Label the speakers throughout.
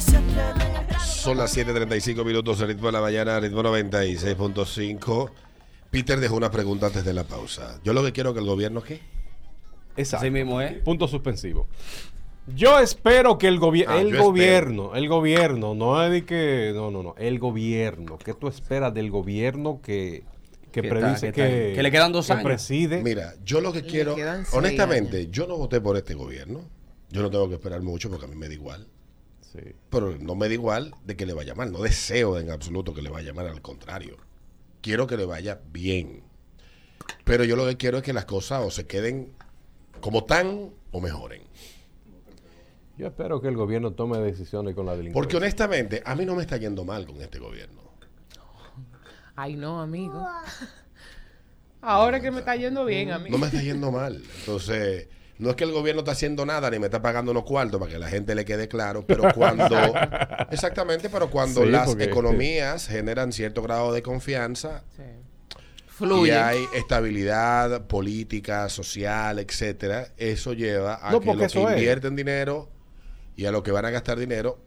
Speaker 1: Son las 7.35 minutos de ritmo de la mañana, ritmo 96.5. Peter dejó una pregunta antes de la pausa. Yo lo que quiero que el gobierno, ¿qué?
Speaker 2: Exacto.
Speaker 3: Así mismo es.
Speaker 2: Punto suspensivo. Yo espero que el, gobi-
Speaker 1: Ah,
Speaker 2: el gobierno, el gobierno, no es de que, no, no, no, el gobierno, ¿qué tú esperas del gobierno que, que,
Speaker 3: Que
Speaker 2: predice,
Speaker 3: está- que
Speaker 2: que,
Speaker 3: está- que le quedan dos
Speaker 2: que
Speaker 3: años.
Speaker 2: preside?
Speaker 1: Mira, yo lo que
Speaker 4: Le
Speaker 1: quiero, honestamente, yo no voté por este gobierno. Yo no tengo que esperar mucho porque a mí me da igual.
Speaker 2: Sí.
Speaker 1: Pero no me da igual de que le vaya mal. No deseo en absoluto que le vaya mal, al contrario. Quiero que le vaya bien. Pero yo lo que quiero es que las cosas o se queden como tan o mejoren.
Speaker 2: Yo espero que el gobierno tome decisiones con la delincuencia.
Speaker 1: Porque honestamente, a mí no me está yendo mal con este gobierno.
Speaker 4: Ay, no, amigo. Ahora que me está yendo bien, amigo.
Speaker 1: No me está yendo mal. Entonces, no es que el gobierno está haciendo nada ni me está pagando unos cuartos para que la gente le quede claro, pero cuando... exactamente, pero cuando
Speaker 2: Sí,
Speaker 1: las
Speaker 2: porque-
Speaker 1: economías generan cierto grado de confianza,
Speaker 4: Sí.
Speaker 1: y
Speaker 4: Fluye.
Speaker 1: hay estabilidad política, social, etcétera, eso lleva a
Speaker 2: No,
Speaker 1: que los que
Speaker 2: es.
Speaker 1: invierten dinero y a los que van a gastar dinero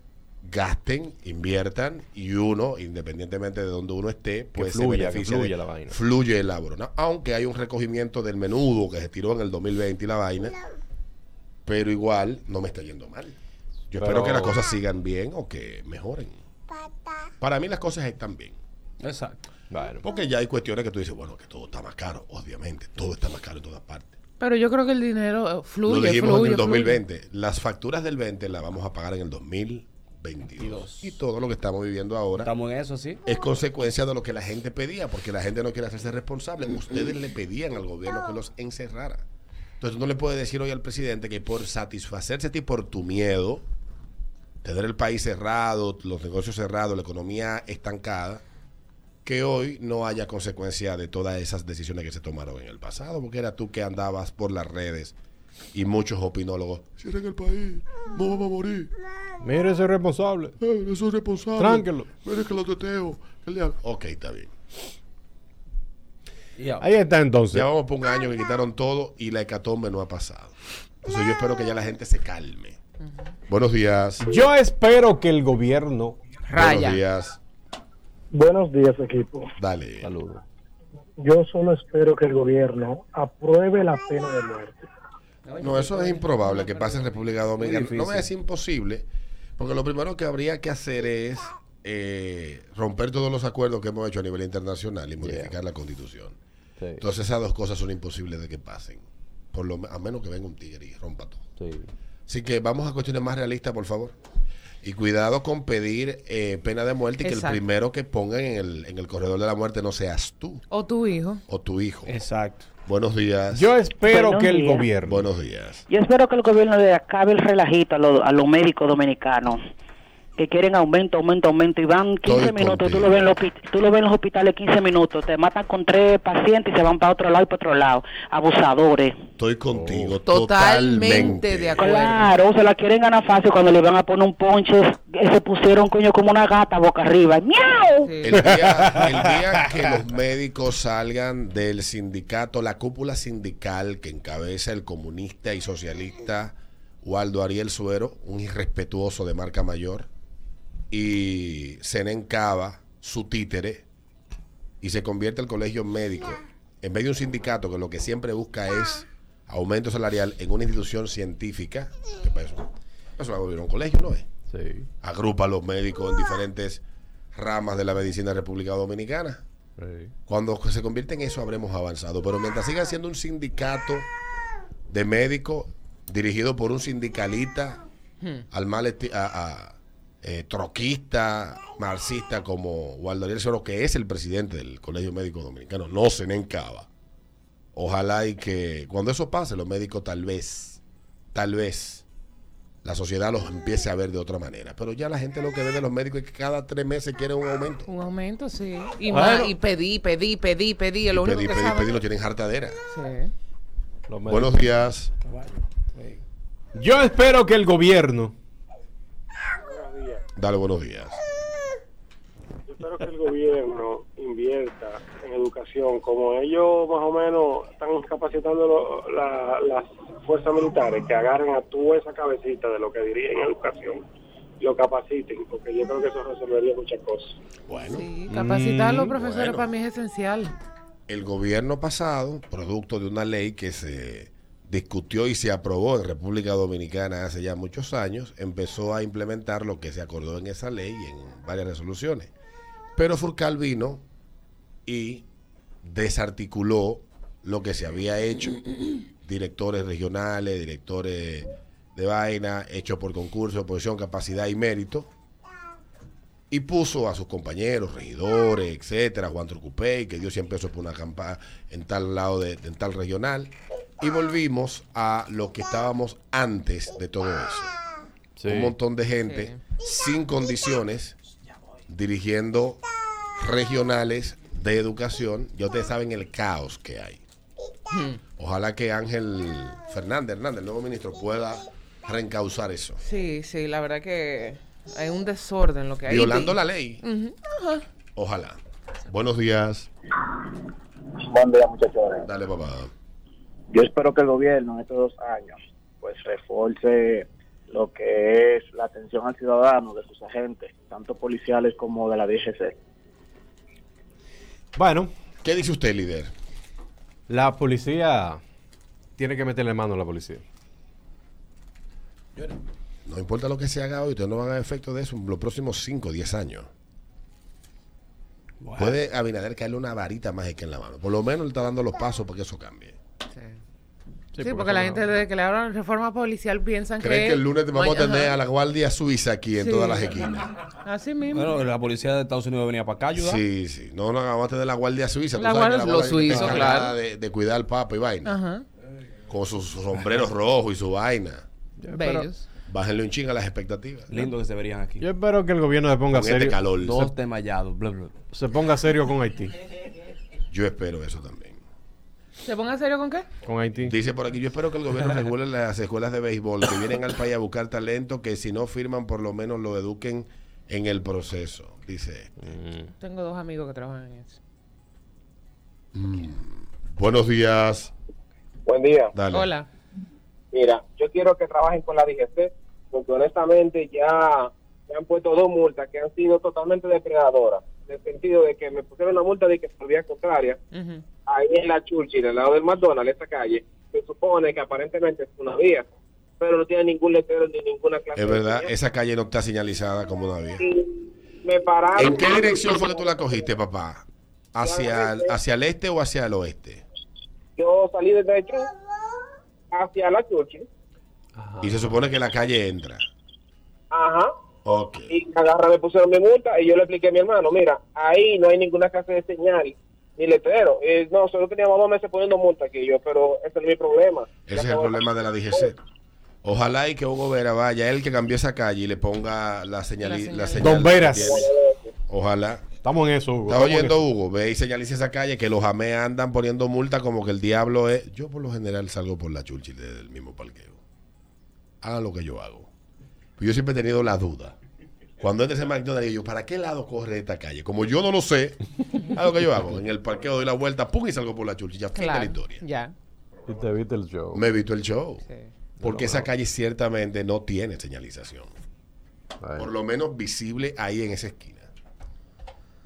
Speaker 1: gasten, inviertan y uno, independientemente de donde uno esté, pues se
Speaker 2: fluya, que
Speaker 1: beneficia
Speaker 2: fluya
Speaker 1: de-
Speaker 2: la vaina.
Speaker 1: Fluye la broma. Aunque hay un recogimiento del menudo que se tiró en el 2020 y la vaina, pero igual no me está yendo mal. Yo
Speaker 2: Pero-
Speaker 1: espero que las cosas sigan bien o que mejoren. Para mí las cosas están bien.
Speaker 3: Exacto.
Speaker 2: Bueno,
Speaker 1: Porque ya hay cuestiones que tú dices, bueno, que todo está más caro, obviamente, todo está más caro en todas partes.
Speaker 4: Pero yo creo que el dinero eh,
Speaker 1: Lo
Speaker 4: fluye,
Speaker 1: dijimos
Speaker 4: fluye,
Speaker 1: en el
Speaker 4: fluye.
Speaker 1: 2020. Las facturas del 20 las vamos a pagar en el 2022. Y todo lo que estamos viviendo ahora
Speaker 3: Estamos en eso, sí.
Speaker 1: es consecuencia de lo que la gente pedía, porque la gente no quiere hacerse responsable. Ustedes le pedían al gobierno que los encerrara. Entonces no le puedes decir hoy al presidente que por satisfacerse a ti por tu miedo, tener el país cerrado, los negocios cerrados, la economía estancada, que hoy no haya consecuencia de todas esas decisiones que se tomaron en el pasado, porque era tú que andabas por las redes y muchos opinólogos, cierren el país, no vamos a morir.
Speaker 2: Mire ese responsable.
Speaker 1: Eh, eso es responsable.
Speaker 2: Tranquilo.
Speaker 1: Mire que lo teteo. que le haga- Ok, está bien.
Speaker 2: Ahí está entonces.
Speaker 1: Ya vamos por un año que quitaron todo y la hecatombe no ha pasado. Entonces yo espero que ya la gente se calme. Buenos días.
Speaker 2: Yo espero que el gobierno.
Speaker 4: Raya.
Speaker 1: Buenos días.
Speaker 5: Buenos días, equipo.
Speaker 1: Dale.
Speaker 2: Saludos.
Speaker 5: Yo solo espero que el gobierno apruebe la pena de muerte.
Speaker 1: No, eso es improbable que pase en República Dominicana. No es imposible, porque lo primero que habría que hacer es eh, romper todos los acuerdos que hemos hecho a nivel internacional y modificar la constitución.
Speaker 2: Sí,
Speaker 1: Entonces esas dos cosas son imposibles de que pasen. Por lo, a menos que venga un tigre y rompa todo.
Speaker 2: sí.
Speaker 1: Así que vamos a cuestiones más realistas, por favor. Y cuidado con pedir eh, pena de muerte y que el primero que pongan en el, en el corredor de la muerte no seas tú
Speaker 4: O tu hijo.
Speaker 1: o tu hijo.
Speaker 3: Exacto.
Speaker 1: Buenos días.
Speaker 2: Yo espero
Speaker 6: Buenos
Speaker 2: que el
Speaker 6: días.
Speaker 2: gobierno.
Speaker 1: Buenos días.
Speaker 6: Yo espero que el gobierno le acabe el relajito a, los- a los médicos dominicanos que quieren aumento, aumento, aumento y van 15
Speaker 1: Estoy
Speaker 6: minutos. Tú lo, ves en los, tú lo ves en los hospitales 15 minutos. Te matan con tres pacientes y se van para otro lado y para otro lado. Abusadores.
Speaker 1: Estoy contigo.
Speaker 4: Totalmente
Speaker 1: Totalmente,
Speaker 4: de acuerdo.
Speaker 6: Claro, se la quieren ganar fácil cuando le van a poner un ponche. eh, Se pusieron, coño, como una gata boca arriba. ¡Miau!
Speaker 4: Sí.
Speaker 1: El día, el día que los médicos salgan del sindicato, la cúpula sindical que encabeza el comunista y socialista Waldo Ariel Suero, un irrespetuoso de marca mayor, y Senen Cava, su títere, y se convierte el colegio médico, en vez de un sindicato que lo que siempre busca es aumento salarial en una institución científica, que para eso, eso va a volver un colegio, ¿no es?
Speaker 2: Sí,
Speaker 1: agrupa a los médicos en diferentes ramas de la medicina de República Dominicana.
Speaker 2: sí.
Speaker 1: Cuando se convierte en eso habremos avanzado, pero mientras siga siendo un sindicato de médicos dirigido por un sindicalista al mal a, a, eh, troquista, marxista como Waldo Ariel Soro, que es el presidente del Colegio Médico Dominicano, no se encaba. Ojalá y que cuando eso pase, los médicos tal vez, tal vez, la sociedad los empiece a ver de otra manera. Pero ya la gente lo que ve de los médicos es que cada tres meses quieren un aumento.
Speaker 4: Un aumento, sí. Y,
Speaker 2: Bueno.
Speaker 4: más, y pedí, pedí, pedí, pedí. Es lo
Speaker 1: Y
Speaker 4: único que saben.
Speaker 1: pedir, lo tienen hartadera.
Speaker 4: Sí.
Speaker 1: Buenos días.
Speaker 2: Yo espero que el gobierno.
Speaker 1: Dale buenos días.
Speaker 5: Yo espero que el gobierno invierta en educación, como ellos más o menos están capacitando lo- la- las fuerzas militares, que agarren a tu esa cabecita de lo que diría en educación, lo capaciten, porque yo creo que eso resolvería muchas cosas.
Speaker 1: Bueno,
Speaker 4: Sí, capacitar a los
Speaker 2: Mm,
Speaker 4: profesores
Speaker 1: bueno.
Speaker 4: para mí es esencial.
Speaker 1: el gobierno pasado, producto de una ley que se discutió y se aprobó en República Dominicana hace ya muchos años, empezó a implementar lo que se acordó en esa ley y en varias resoluciones. Pero Furcal vino y desarticuló lo que se había hecho. Directores regionales, directores de vaina, hechos por concurso, posición, capacidad y mérito. Y puso a sus compañeros, regidores, etcétera, Juan Trucupey, que dio 100 pesos por una campaña en tal lado de, en tal regional. Y volvimos a lo que estábamos antes de todo eso
Speaker 2: Sí.
Speaker 1: un montón de gente sin condiciones dirigiendo regionales de educación. Ya ustedes saben el caos que hay. Ojalá que Ángel Fernández, Hernández, el nuevo ministro, pueda reencauzar eso.
Speaker 4: Sí, sí, la verdad que hay un desorden lo que hay.
Speaker 1: Violando la ley.
Speaker 4: Ajá.
Speaker 1: Ojalá. Buenos días.
Speaker 7: Buen día, muchachos.
Speaker 1: Dale, papá.
Speaker 7: Yo espero que el gobierno en estos dos años pues reforce lo que es la atención al ciudadano de sus agentes, tanto policiales como de la DGC.
Speaker 2: Bueno,
Speaker 1: ¿Qué dice usted, líder?
Speaker 2: la policía tiene que meterle mano a la policía.
Speaker 1: No importa lo que se haga hoy, ustedes no van a ver efecto de eso en los próximos 5 o 10 años. Puede Abinader caerle una varita mágica en la mano. Por lo menos le está dando los pasos para que eso cambie.
Speaker 4: Sí,
Speaker 2: Sí,
Speaker 4: Sí,
Speaker 2: por
Speaker 4: porque la gente desde que le hablan reforma policial piensan
Speaker 1: ¿Creen
Speaker 4: que...
Speaker 1: que el lunes vamos a tener a la Guardia Suiza aquí en
Speaker 4: Sí.
Speaker 1: todas las esquinas?
Speaker 4: Así mismo.
Speaker 3: Bueno, la policía de Estados Unidos venía para acá ayudar.
Speaker 1: Sí, sí. No, no, vamos a tener la Guardia Suiza. Tú
Speaker 4: La
Speaker 1: sabes que
Speaker 4: Guardia- los
Speaker 1: Guardia
Speaker 4: suizos, claro.
Speaker 1: De, de cuidar al Papa y vaina.
Speaker 4: Ajá.
Speaker 1: Con sus sombreros rojos y su vaina.
Speaker 4: Bellos.
Speaker 1: Bájenle un ching a las expectativas.
Speaker 3: Lindo que se verían aquí.
Speaker 2: Yo espero que el gobierno se ponga
Speaker 1: Con este
Speaker 2: serio,
Speaker 1: calor.
Speaker 3: Dos bla, bla.
Speaker 2: se ponga serio con Haití.
Speaker 1: Yo espero eso también.
Speaker 4: ¿Se ponga serio con qué?
Speaker 2: Con Haití.
Speaker 1: Dice por aquí, yo espero que el gobierno regule las escuelas de béisbol que vienen al país a buscar talento, que si no firman por lo menos lo eduquen en el proceso. Dice.
Speaker 4: Tengo dos amigos que trabajan en eso.
Speaker 1: Buenos días.
Speaker 5: Buen día.
Speaker 1: Dale.
Speaker 4: Hola.
Speaker 5: Mira, yo quiero que trabajen con la DGC, porque honestamente ya me han puesto dos multas que han sido totalmente depredadoras, en el sentido de que me pusieron una multa de que por vía contraria,
Speaker 4: Ujú.
Speaker 5: Ahí en la Churchill, al lado del McDonald's, esa calle, se supone que aparentemente es una vía, pero no tiene ningún letrero ni ninguna clase
Speaker 1: Es verdad, esa calle no está señalizada como una vía.
Speaker 5: Y me pararon.
Speaker 1: ¿En qué dirección fue que tú la cogiste, papá? ¿Hacia el, hacia el este o hacia el oeste?
Speaker 5: Yo salí desde hecho hacia la Churchill,
Speaker 1: Y se supone que la calle entra.
Speaker 5: ajá,
Speaker 1: Ok.
Speaker 5: y agarra, me pusieron mi multa y yo le expliqué a mi hermano, mira, ahí no hay ninguna clase de señal ni letrero. Eh, no, solo teníamos dos meses poniendo multa aquí yo, pero ese es mi problema.
Speaker 1: Ese
Speaker 5: Ya
Speaker 1: es el problema de la DGC. Ojalá y que Hugo Vera vaya, él que cambió esa calle y le ponga la señal.
Speaker 4: La
Speaker 1: La
Speaker 4: señal.
Speaker 2: Don Veras.
Speaker 1: Ojalá.
Speaker 2: Estamos en eso, Hugo.
Speaker 1: ¿Está oyendo
Speaker 2: eso.
Speaker 1: Hugo? Ve y señaliza esa calle que los amé andan poniendo multa como que el diablo es. Yo por lo general salgo por la Churchill desde el mismo parqueo. Hagan lo que yo hago. Pues yo siempre he tenido la duda. Cuando entres en McDonald's, digo yo, ¿para qué lado corre esta calle? Como yo no lo sé, lo que yo hago. En el parqueo doy la vuelta, pum, y salgo por la Churchill. Ya fin de la
Speaker 4: Claro.
Speaker 1: historia.
Speaker 4: Ya.
Speaker 2: Y te viste el show.
Speaker 1: Me he visto el show.
Speaker 4: Sí.
Speaker 1: Porque esa calle ciertamente no tiene señalización.
Speaker 2: Ay.
Speaker 1: Por lo menos visible ahí en esa esquina.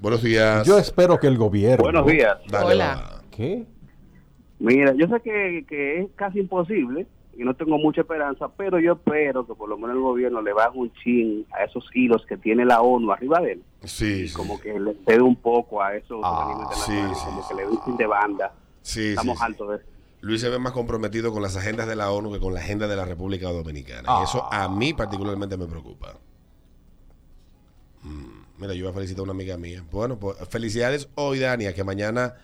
Speaker 1: Buenos días.
Speaker 2: Yo espero que el gobierno.
Speaker 7: Buenos días.
Speaker 1: Dale,
Speaker 4: Hola.
Speaker 1: va.
Speaker 2: ¿Qué?
Speaker 7: Mira, yo sé que, que es casi imposible y no tengo mucha esperanza, pero yo espero que por lo menos el gobierno le baje un chin a esos hilos que tiene la ONU arriba de él.
Speaker 1: Sí, sí.
Speaker 7: Como que le cede un poco a esos
Speaker 2: Ah,
Speaker 1: sí, sí,
Speaker 7: como
Speaker 1: sí.
Speaker 7: que le dé un chin de banda.
Speaker 1: Sí,
Speaker 7: Estamos altos de eso.
Speaker 1: Luis se ve más comprometido con las agendas de la ONU que con la agenda de la República Dominicana. Y eso a mí particularmente me preocupa. Mm, Mira, yo voy a felicitar a una amiga mía. Bueno, pues felicidades hoy, Dania, que mañana,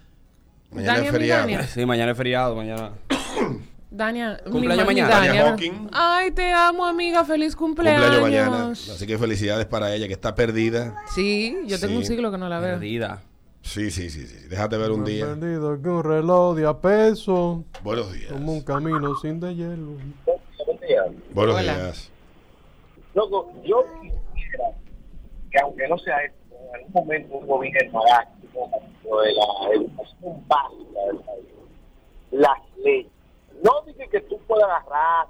Speaker 1: mañana
Speaker 4: Dania,
Speaker 1: es feriado.
Speaker 3: Sí, mañana es feriado, mañana.
Speaker 4: Dania,
Speaker 3: Cumpleaños mañana.
Speaker 1: Dania
Speaker 4: Dania.
Speaker 1: Hawking.
Speaker 4: Ay, te amo, amiga. Feliz cumpleaños.
Speaker 1: Cumpleaños mañana. Así que felicidades para ella, que está perdida.
Speaker 4: Sí, yo tengo
Speaker 1: Sí.
Speaker 4: un siglo que no la veo.
Speaker 3: Perdida.
Speaker 1: Sí, sí, sí, sí. Déjate ver un día.
Speaker 2: Perdido que un reloj de a peso.
Speaker 1: Buenos días.
Speaker 2: Como un camino sin de hielo.
Speaker 1: Buenos
Speaker 4: Hola.
Speaker 1: días.
Speaker 7: Loco, yo quisiera que aunque no sea esto, en algún momento un gobierno haga de la educación básica del país, las leyes. No dije que tú puedas agarrar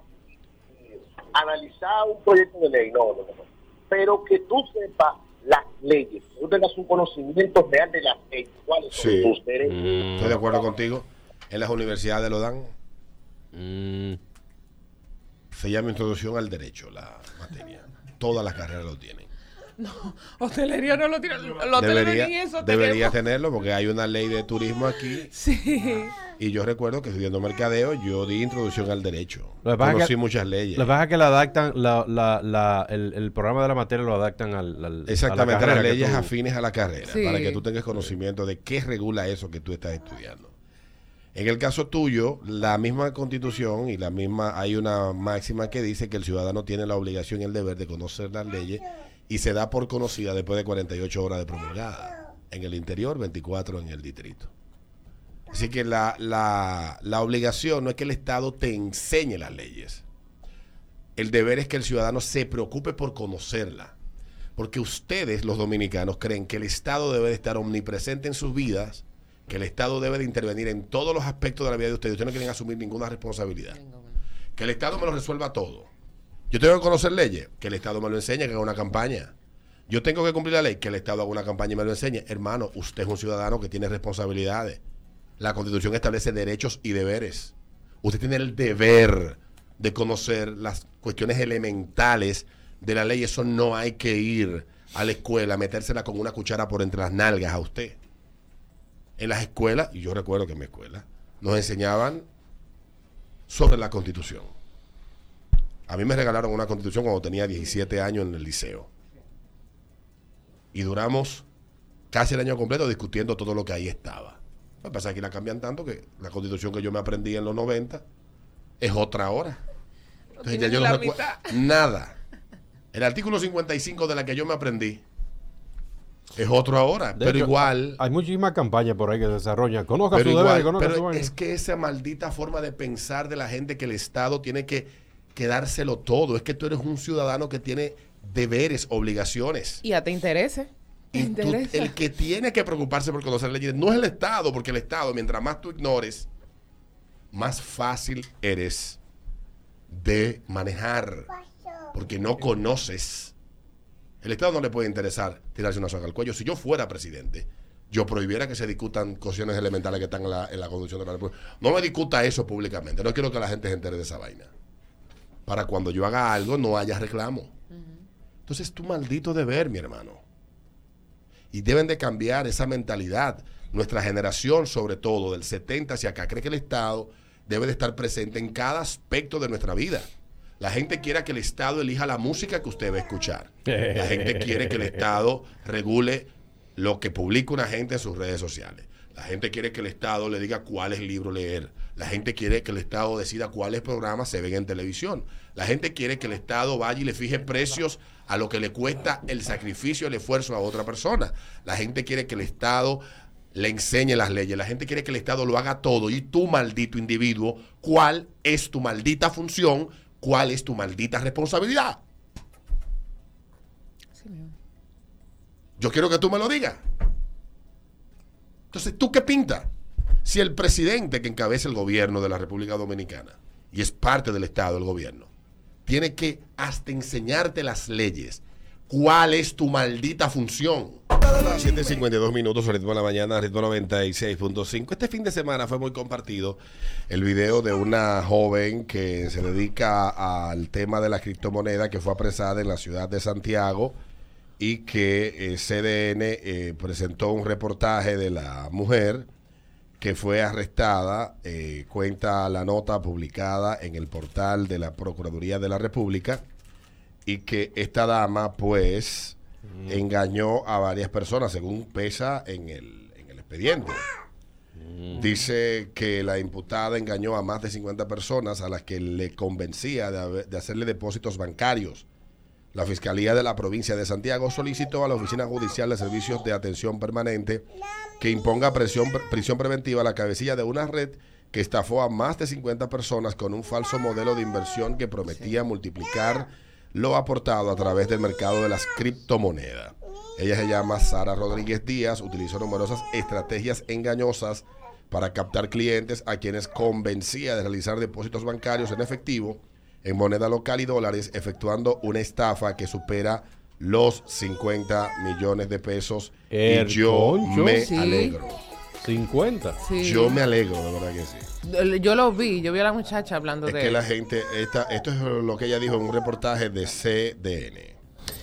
Speaker 7: y analizar un proyecto de ley, no, no, no. pero que tú sepas las leyes, que tú tengas un conocimiento real de las leyes, cuáles son tus derechos.
Speaker 2: Mm,
Speaker 1: Estoy de acuerdo contigo. En las universidades lo dan.
Speaker 2: mm.
Speaker 1: Se llama Introducción al Derecho, la materia. Todas las carreras lo tienen.
Speaker 4: Hostelería no lo tiene. Los
Speaker 1: Debería,
Speaker 4: ni eso
Speaker 1: debería
Speaker 4: tenemos.
Speaker 1: tenerlo porque hay una ley de turismo aquí.
Speaker 4: Sí.
Speaker 1: Y yo recuerdo que estudiando mercadeo, yo di introducción al derecho.
Speaker 2: Lo
Speaker 1: Conocí
Speaker 2: que-
Speaker 1: muchas leyes.
Speaker 2: Lo que pasa es que la adaptan, la, la, la- el, el programa de la materia lo adaptan al, al- a
Speaker 1: Exactamente,
Speaker 2: la carrera
Speaker 1: las leyes
Speaker 2: tú-
Speaker 1: afines a la carrera,
Speaker 4: Sí.
Speaker 1: para que tú tengas conocimiento de qué regula eso que tú estás estudiando. En el caso tuyo, la misma constitución y la misma, hay una máxima que dice que el ciudadano tiene la obligación y el deber de conocer las leyes y se da por conocida después de 48 horas de promulgada. En el interior, 24 en el distrito. Así que la, la, la obligación no es que el Estado te enseñe las leyes. El deber es que el ciudadano se preocupe por conocerla. Porque ustedes, los dominicanos, creen que el Estado debe de estar omnipresente en sus vidas, que el Estado debe de intervenir en todos los aspectos de la vida de ustedes. Ustedes no quieren asumir ninguna responsabilidad. Que el Estado me lo resuelva todo. Yo tengo que conocer leyes, que el Estado me lo enseñe, que haga una campaña. Yo tengo que cumplir la ley, que el Estado haga una campaña y me lo enseñe. Hermano, usted es un ciudadano que tiene responsabilidades. La Constitución establece derechos y deberes. Usted tiene el deber de conocer las cuestiones elementales de la ley. Eso no hay que ir a la escuela, metérsela con una cuchara por entre las nalgas a usted. En las escuelas, y yo recuerdo que en mi escuela, nos enseñaban sobre la Constitución. A mí me regalaron una Constitución cuando tenía 17 años en el liceo. Y duramos casi el año completo discutiendo todo lo que ahí estaba. Lo que pasa es que la cambian tanto que la constitución que yo me aprendí en los 90 es otra ahora. Entonces ya yo no recuerdo nada. El artículo 55 de la que yo me aprendí es otro ahora,
Speaker 2: De
Speaker 1: pero
Speaker 2: hecho,
Speaker 1: igual.
Speaker 2: Hay muchísimas campañas por ahí que se desarrollan. Conozca
Speaker 1: Pero,
Speaker 2: su
Speaker 1: igual,
Speaker 2: deber, conozca
Speaker 1: pero
Speaker 2: su
Speaker 1: es que esa maldita forma de pensar de la gente que el Estado tiene que, que dárselo todo. Es que tú eres un ciudadano que tiene deberes, obligaciones.
Speaker 4: Y a te interese. Te
Speaker 1: tú- el que tiene que preocuparse por conocer leyes no es el Estado, porque el Estado, mientras más tú ignores, más fácil eres de manejar, porque no conoces. El Estado no le puede interesar tirarse una soga al cuello. Si yo fuera presidente, yo prohibiera que se discutan cuestiones elementales que están en la, en la Constitución de la República. No me discuta eso públicamente. No quiero que la gente se entere de esa vaina. Para cuando yo haga algo no haya reclamo. Entonces es tu maldito deber, mi hermano y deben de cambiar esa mentalidad. Nuestra generación, sobre todo del 70 hacia acá, cree que el Estado debe de estar presente en cada aspecto de nuestra vida. La gente quiere que el Estado elija la música que usted va a escuchar. La gente quiere que el Estado regule lo que publica una gente en sus redes sociales. La gente quiere que el Estado le diga cuáles libros leer. La gente quiere que el Estado decida cuáles programas se ven en televisión. La gente quiere que el Estado vaya y le fije precios a lo que le cuesta el sacrificio, el esfuerzo a otra persona. La gente quiere que el Estado le enseñe las leyes. La gente quiere que el Estado lo haga todo. Y tú, maldito individuo, ¿cuál es tu maldita función? ¿Cuál es tu maldita responsabilidad? Yo quiero que tú me lo digas. Entonces, ¿tú qué pinta? Si el presidente que encabeza el gobierno de la República Dominicana y es parte del Estado, el gobierno, tiene que hasta enseñarte las leyes, ¿cuál es tu maldita función? 7.52 minutos, ritmo de la mañana, ritmo 96.5. Este fin de semana fue muy compartido el video de una joven que se dedica al tema de la criptomoneda que fue apresada en la ciudad de Santiago y que eh, CDN eh, presentó un reportaje de la mujer que fue arrestada, eh, cuenta la nota publicada en el portal de la Procuraduría de la República, y que esta dama pues engañó a varias personas, según pesa en el, en el expediente. Dice que la imputada engañó a más de 50 personas a las que le convencía de, haber- de hacerle depósitos bancarios. La Fiscalía de la provincia de Santiago solicitó a la Oficina Judicial de Servicios de Atención Permanente que imponga prisión preventiva a la cabecilla de una red que estafó a más de 50 personas con un falso modelo de inversión que prometía multiplicar lo aportado a través del mercado de las criptomonedas. Ella se llama Sara Rodríguez Díaz, utilizó numerosas estrategias engañosas para captar clientes a quienes convencía de realizar depósitos bancarios en efectivo en moneda local y dólares, efectuando una estafa que supera los 50 millones de pesos.
Speaker 2: El
Speaker 1: y yo
Speaker 2: concho.
Speaker 1: me
Speaker 4: Sí.
Speaker 1: alegro.
Speaker 2: 50.
Speaker 4: Sí.
Speaker 1: Yo me alegro, de verdad que sí.
Speaker 4: Yo lo vi, yo vi a la muchacha hablando
Speaker 1: Es
Speaker 4: de
Speaker 1: que
Speaker 4: él.
Speaker 1: la gente, esta, esto es lo que ella dijo en un reportaje de CDN.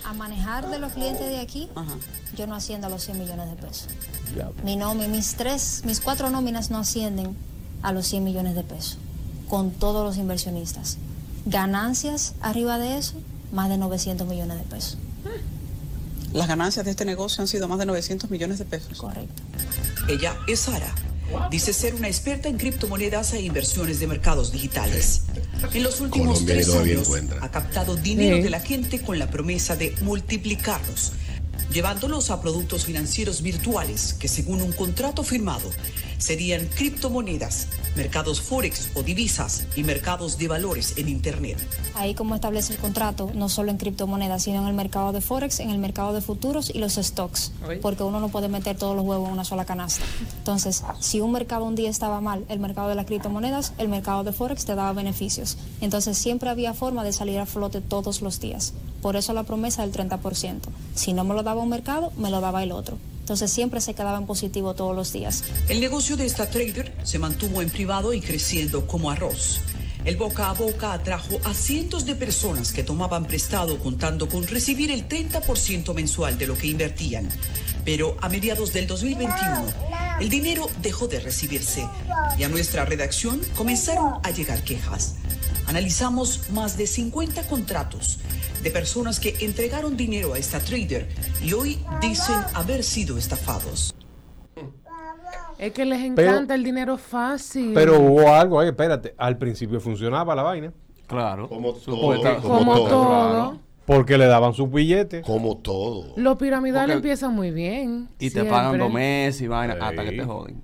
Speaker 8: A manejar de los clientes de aquí, yo no asciendo a los 100 millones de pesos. Mi nómina, mis tres, mis cuatro nóminas no ascienden a los 100 millones de pesos, con todos los inversionistas. Ganancias arriba de eso, más de 900 millones de pesos.
Speaker 9: Las ganancias de este negocio han sido más de 900 millones de pesos.
Speaker 8: Correcto.
Speaker 10: Ella es Sara. Dice ser una experta en criptomonedas e inversiones de mercados digitales. En los últimos
Speaker 1: Colombia
Speaker 10: tres años
Speaker 1: encuentra.
Speaker 10: ha captado dinero
Speaker 4: Sí.
Speaker 10: de la gente con la promesa de multiplicarlos, llevándolos a productos financieros virtuales que según un contrato firmado serían criptomonedas, mercados forex o divisas y mercados de valores en Internet.
Speaker 8: Ahí como establece el contrato, no solo en criptomonedas, sino en el mercado de Forex, en el mercado de futuros y los stocks, porque uno no puede meter todos los huevos en una sola canasta. Entonces, si un mercado un día estaba mal, el mercado de las criptomonedas, el mercado de Forex te daba beneficios. Entonces, siempre había forma de salir a flote todos los días. Por eso la promesa del 30%. Si no me lo daba un mercado, me lo daba el otro. Entonces, siempre se quedaba en positivo todos los días.
Speaker 10: El negocio de esta trader se mantuvo en privado y creciendo como arroz. El boca a boca atrajo a cientos de personas que tomaban prestado contando con recibir el 30% mensual de lo que invertían. Pero a mediados del 2021, el dinero dejó de recibirse y a nuestra redacción comenzaron a llegar quejas. Analizamos más de 50 contratos de personas que entregaron dinero a esta trader y hoy dicen haber sido estafados.
Speaker 4: Es que les
Speaker 2: Pero-
Speaker 4: encanta el dinero fácil.
Speaker 2: Pero hubo algo ahí, espérate. Al principio funcionaba la vaina.
Speaker 3: Claro.
Speaker 1: Como todo, como
Speaker 4: como
Speaker 1: todo.
Speaker 2: Porque le daban sus billetes.
Speaker 1: Como todo.
Speaker 4: Los piramidales
Speaker 3: Porque-
Speaker 4: empiezan muy bien.
Speaker 3: Y te pagan dos meses y vaina
Speaker 2: Sí.
Speaker 3: hasta que te joden.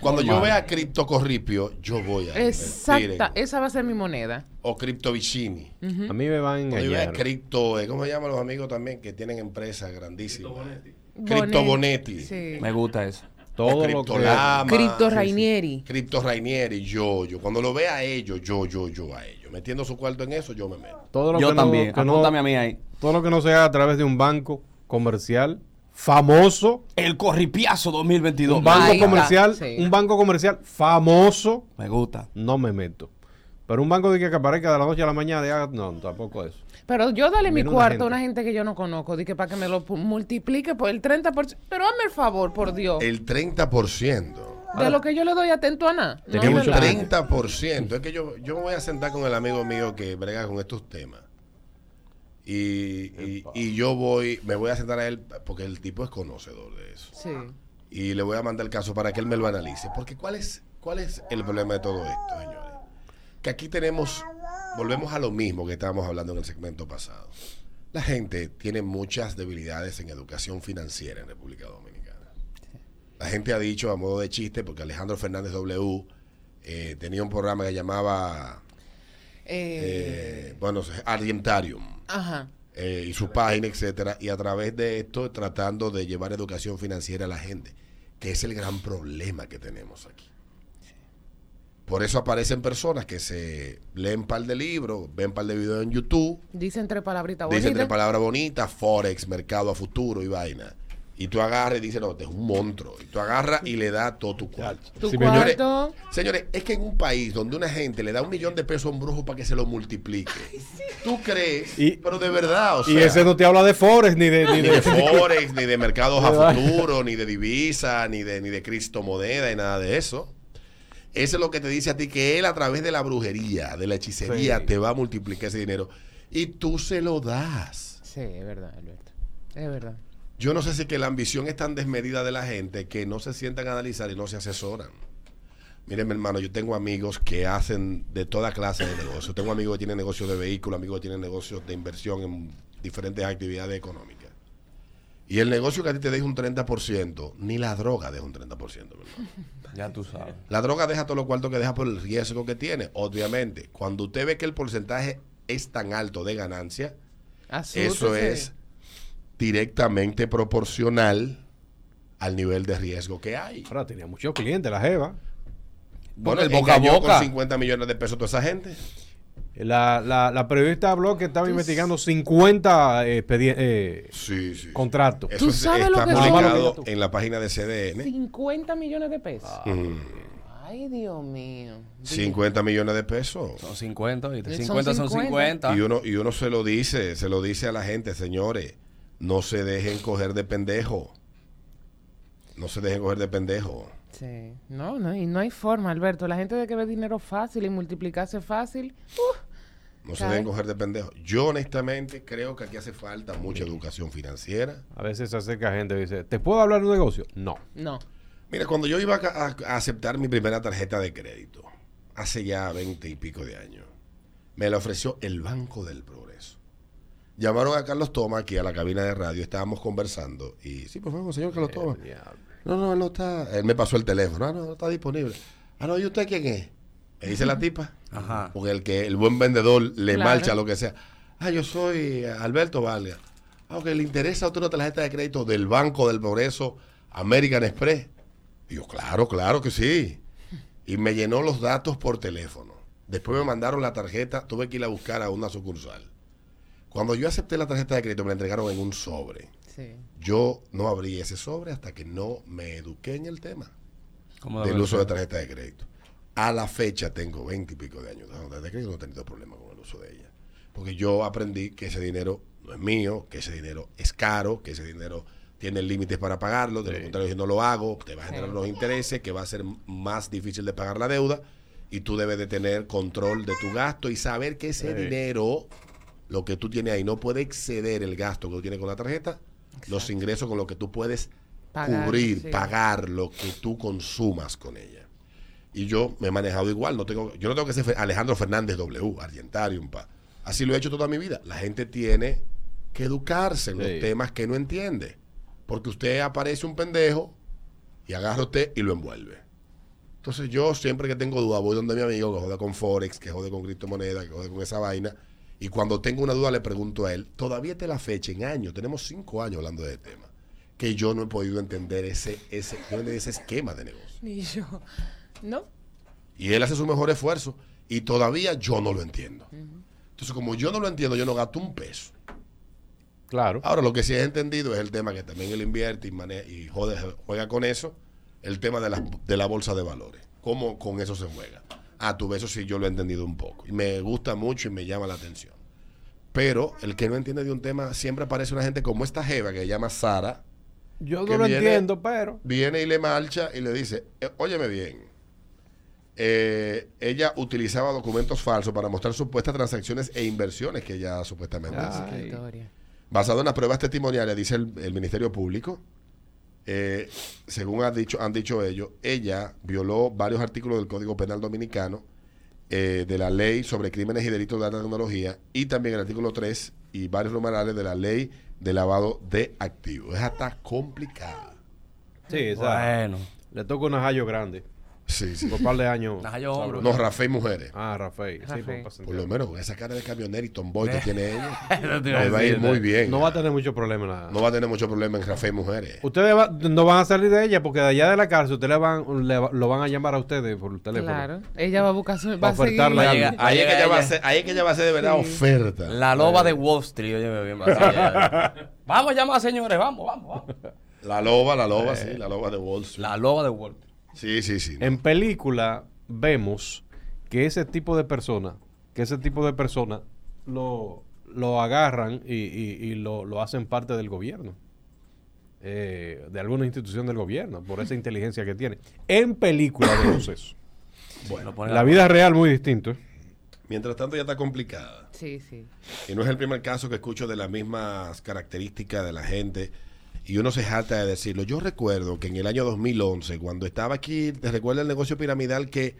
Speaker 1: Cuando yo vea Cripto Corripio, yo voy a
Speaker 4: Exacta, esa va a ser mi moneda.
Speaker 1: O Cripto Vicini.
Speaker 2: A mí me van a
Speaker 1: Cuando yo vea
Speaker 2: engañar.
Speaker 1: Cripto, eh, ¿cómo se llaman los amigos también que tienen empresas grandísimas? Cripto Bonetti.
Speaker 4: Sí.
Speaker 3: Me gusta eso.
Speaker 2: Todo lo que...
Speaker 4: Cripto
Speaker 1: Sí, sí.
Speaker 4: Rainieri.
Speaker 1: Cripto Rainieri, yo, yo. Cuando lo vea a ellos, yo, yo, yo a ellos. Metiendo su cuarto en eso, yo me meto.
Speaker 2: Todo lo
Speaker 3: Yo
Speaker 2: que no-
Speaker 3: también.
Speaker 2: que no-
Speaker 3: a mí ahí.
Speaker 2: todo lo que no se haga a través de un banco comercial famoso,
Speaker 3: El corripiazo 2022.
Speaker 2: un banco comercial,
Speaker 4: sí.
Speaker 2: un banco comercial famoso,
Speaker 3: Me gusta.
Speaker 2: no me meto. Pero un banco de que aparezca de la noche a la mañana, de, no, tampoco eso.
Speaker 4: Pero yo dale mi cuarto
Speaker 2: gente.
Speaker 4: a una gente que yo no conozco, di que para que me lo multiplique por el 30%. Pero hazme el favor, por Dios.
Speaker 1: El 30%.
Speaker 4: de lo que yo le doy atento a nada. No,
Speaker 1: el
Speaker 2: mucho
Speaker 4: ¿verdad?
Speaker 1: 30%. Es que yo, yo me voy a sentar con el amigo mío que brega con estos temas. Y, y, y yo voy, me voy a sentar a él porque el tipo es conocedor de eso.
Speaker 4: Sí.
Speaker 1: Y le voy a mandar el caso para que él me lo analice. Porque ¿cuál es, cuál es el problema de todo esto, señores? Que aquí tenemos, volvemos a lo mismo que estábamos hablando en el segmento pasado. La gente tiene muchas debilidades en educación financiera en República Dominicana. La gente ha dicho a modo de chiste, porque Alejandro Fernández W eh, tenía un programa que llamaba,
Speaker 4: Eh,
Speaker 1: eh, bueno, Argentarium
Speaker 4: ajá.
Speaker 1: eh, y su página, etcétera, y a través de esto tratando de llevar educación financiera a la gente, que es el gran problema que tenemos aquí. Por eso aparecen personas que se leen un par de libros, ven un par de videos en YouTube,
Speaker 4: Dice entre palabritas
Speaker 1: dicen
Speaker 4: bonitas.
Speaker 1: tres palabras bonitas, Forex, mercado a futuro y vaina. Y tú agarras y dices, no, este es un monstruo. Y tú agarras y le das todo tu cuarto.
Speaker 4: Tu
Speaker 2: me-
Speaker 4: cuarto.
Speaker 1: Señores, es que en un país donde una gente le da un millón de pesos a un brujo para que se lo multiplique, tú crees,
Speaker 2: Y-
Speaker 1: pero de verdad, o sea,
Speaker 2: y ese no te habla de Forex ni de... Ni
Speaker 1: ni
Speaker 2: de,
Speaker 1: de Forex, ni de mercados a futuro, ni de divisa, ni de, ni de criptomoneda, y nada de eso. Eso es lo que te dice a ti que él a través de la brujería, de la hechicería,
Speaker 2: Sí.
Speaker 1: te va a multiplicar ese dinero. Y tú se lo das.
Speaker 4: Sí, es verdad, Alberto. Es verdad.
Speaker 1: Yo no sé si que la ambición es tan desmedida de la gente que no se sientan a analizar y no se asesoran. Miren, mi hermano, yo tengo amigos que hacen de toda clase de negocios. Tengo amigos que tienen negocios de vehículos, amigos que tienen negocios de inversión en diferentes actividades económicas. Y el negocio que a ti te deja un 30%, ni la droga deja un 30%. mi hermano.
Speaker 3: Ya tú sabes.
Speaker 1: La droga deja todo lo cuarto que deja por el riesgo que tiene. Obviamente, cuando usted ve que el porcentaje es tan alto de ganancia, eso es directamente proporcional al nivel de riesgo que hay.
Speaker 2: Ahora tenía muchos clientes, la Jeva.
Speaker 1: Bueno,
Speaker 3: el boca a
Speaker 1: boca con 50 millones de pesos toda esa gente.
Speaker 2: La, la, la periodista habló que estaba investigando 50 eh, eh,
Speaker 1: Sí, sí.
Speaker 2: contratos.
Speaker 1: Eso
Speaker 4: ¿Tú
Speaker 1: es-
Speaker 4: sabes lo
Speaker 1: está
Speaker 4: que
Speaker 2: son?
Speaker 1: publicado en la página de CDN.
Speaker 4: 50 millones de pesos.
Speaker 1: Mm,
Speaker 4: Ay, Dios mío.
Speaker 1: 50 millones de pesos.
Speaker 3: Son 50, ¿viste?
Speaker 4: Son
Speaker 3: 50 son
Speaker 4: 50.
Speaker 3: 50.
Speaker 1: Y uno, y uno se lo dice, se lo dice a la gente, señores, no se dejen coger de pendejo. No se dejen coger de pendejo.
Speaker 4: Sí. No, no, y no hay forma, Alberto. La gente de que ve dinero fácil y multiplicarse fácil. uh,
Speaker 1: No se dejen coger de pendejo. Yo honestamente creo que aquí hace falta mucha educación financiera.
Speaker 2: A veces se acerca gente y dice, ¿te puedo hablar de un negocio? No.
Speaker 4: no.
Speaker 1: Mira, cuando yo iba a, a- a aceptar mi primera tarjeta de crédito, hace ya veinte y pico de años, me la ofreció el Banco del Progreso. Llamaron a Carlos Toma aquí a la cabina de radio, estábamos conversando y, sí, por favor, señor Carlos Toma. No, no, él no está. Él me pasó el teléfono. Ah, no, no está disponible. Ah, no, ¿y usted quién es? Me dice la tipa.
Speaker 3: Ajá.
Speaker 1: Porque el que el buen vendedor le
Speaker 4: Claro.
Speaker 1: marcha lo que sea. Ah, yo soy Alberto Valga. Ah, ok, ¿le interesa a usted una tarjeta de crédito del Banco del Progreso American Express? Y yo, claro, claro que sí. Y me llenó los datos por teléfono. Después me mandaron la tarjeta, tuve que ir a buscar a una sucursal. Cuando yo acepté la tarjeta de crédito, me la entregaron en un sobre.
Speaker 4: Sí.
Speaker 1: Yo no abrí ese sobre hasta que no me eduqué en el tema
Speaker 3: ¿Cómo
Speaker 1: del uso de tarjeta de crédito. A la fecha tengo 20 y pico de años de tarjeta de crédito, no he tenido problema con el uso de ella. Porque yo aprendí que ese dinero no es mío, que ese dinero es caro, que ese dinero tiene límites para pagarlo, de lo contrario si no lo hago, te va a generar unos intereses, que va a ser más difícil de pagar la deuda y tú debes de tener control de tu gasto y saber que ese dinero, lo que tú tienes ahí, no puede exceder el gasto que tú tienes con la tarjeta, los ingresos con lo que tú puedes
Speaker 4: Pagar,
Speaker 1: cubrir,
Speaker 4: sí.
Speaker 1: pagar lo que tú consumas con ella. Y yo me he manejado igual, no tengo, yo no tengo que ser Alejandro Fernández W, Argentarium, pa. Así lo he hecho toda mi vida. La gente tiene que educarse en
Speaker 2: Sí.
Speaker 1: los temas que no entiende. Porque usted aparece un pendejo y agarra usted y lo envuelve. Entonces yo siempre que tengo duda voy donde mi amigo que jode con Forex, que jode con criptomonedas, que jode con esa vaina. Y cuando tengo una duda le pregunto a él, todavía te la fecha en años, tenemos cinco años hablando de este tema, que yo no he podido entender ese, ese, esquema de negocio.
Speaker 4: Ni yo. No.
Speaker 1: Y él hace su mejor esfuerzo y todavía yo no lo entiendo. Entonces como yo no lo entiendo, yo no gasto un peso.
Speaker 2: Claro.
Speaker 1: Ahora, lo que sí he entendido es el tema que también él invierte y, mane- y jode- juega con eso, el tema de la, de la bolsa de valores. ¿Cómo con eso se juega? Ah, tú ves, eso sí, yo lo he entendido un poco. Y me gusta mucho y me llama la atención. Pero el que no entiende de un tema, siempre aparece una gente como esta jeva que se llama Sara,
Speaker 2: Yo no lo
Speaker 1: viene-
Speaker 2: entiendo, pero...
Speaker 1: viene y le marcha y le dice, "Eh, óyeme bien, eh, ella utilizaba documentos falsos para mostrar supuestas transacciones e inversiones que ella supuestamente.
Speaker 2: Ay.
Speaker 4: Historia.
Speaker 1: Basado en las pruebas testimoniales, dice el, el Ministerio Público, eh, según han dicho, han dicho ellos, ella violó varios artículos del Código Penal Dominicano, eh, de la Ley sobre Crímenes y Delitos de Alta Tecnología y también el artículo 3 y varios numerales de la Ley de Lavado de Activos. Esa está complicada.
Speaker 2: Sí, esa-
Speaker 3: Bueno.
Speaker 2: Le toca una Jayo grande.
Speaker 1: Sí, sí.
Speaker 2: Por un par de años.
Speaker 3: Najayo.
Speaker 1: No, Rafael Mujeres.
Speaker 2: Ah, Rafael. Sí, por-
Speaker 1: lo menos con esa cara de camionero y tomboy que tiene ella,
Speaker 3: te
Speaker 1: le va a ir muy
Speaker 3: ¿no?
Speaker 1: bien.
Speaker 2: No va a tener mucho problema. nada.
Speaker 1: No va a tener mucho problema en Rafael Mujeres.
Speaker 2: Ustedes va- no van a salir de ella porque de allá de la cárcel ustedes le van, le lo van a llamar a ustedes por el teléfono.
Speaker 4: Claro. Ella va a buscar su. Va a
Speaker 2: Para
Speaker 4: seguir.
Speaker 2: ofertarle
Speaker 3: Va a
Speaker 2: algo.
Speaker 3: llegar-
Speaker 1: Ahí es, que ella va a ser, ahí es que ella va a ser de verdad oferta.
Speaker 3: La loba de Wall Street, oye, bien. Vamos a llamar, señores, vamos, vamos, vamos.
Speaker 1: La loba, la loba, sí, la loba de Wall Street.
Speaker 3: La loba de Wall Street.
Speaker 1: Sí, sí, sí.
Speaker 2: En película vemos que ese tipo de personas, que ese tipo de personas lo, lo agarran y, y- y lo, lo hacen parte del gobierno. eh, de alguna institución del gobierno, por esa inteligencia que tiene. En película vemos eso.
Speaker 3: Bueno,
Speaker 2: En la vida real muy distinto. ¿eh?
Speaker 1: Mientras tanto ya está complicada.
Speaker 4: Sí, sí.
Speaker 1: Y no es el primer caso que escucho de las mismas características de la gente. Y uno se jata de decirlo. Yo recuerdo que en el año 2011, cuando estaba aquí, ¿te recuerda el negocio piramidal que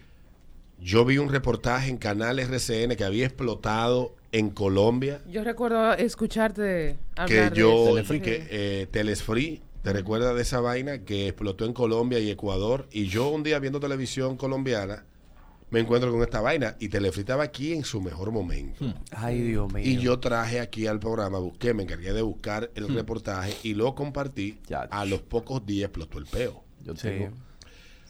Speaker 1: yo vi un reportaje en Canal RCN que había explotado en Colombia?
Speaker 4: Yo recuerdo escucharte
Speaker 1: que
Speaker 4: hablar de
Speaker 1: yo, que eh, Telesfree, ¿te recuerdas de esa vaina que explotó en Colombia y Ecuador? Y yo un día viendo televisión colombiana me encuentro con esta vaina y Telefree estaba aquí en su mejor momento.
Speaker 3: Ay, Dios mío.
Speaker 1: Y yo traje aquí al programa, busqué, me encargué de buscar el reportaje y lo compartí.
Speaker 3: Ya.
Speaker 1: A los pocos días explotó el peo.
Speaker 2: Yo
Speaker 3: Sí.
Speaker 2: tengo-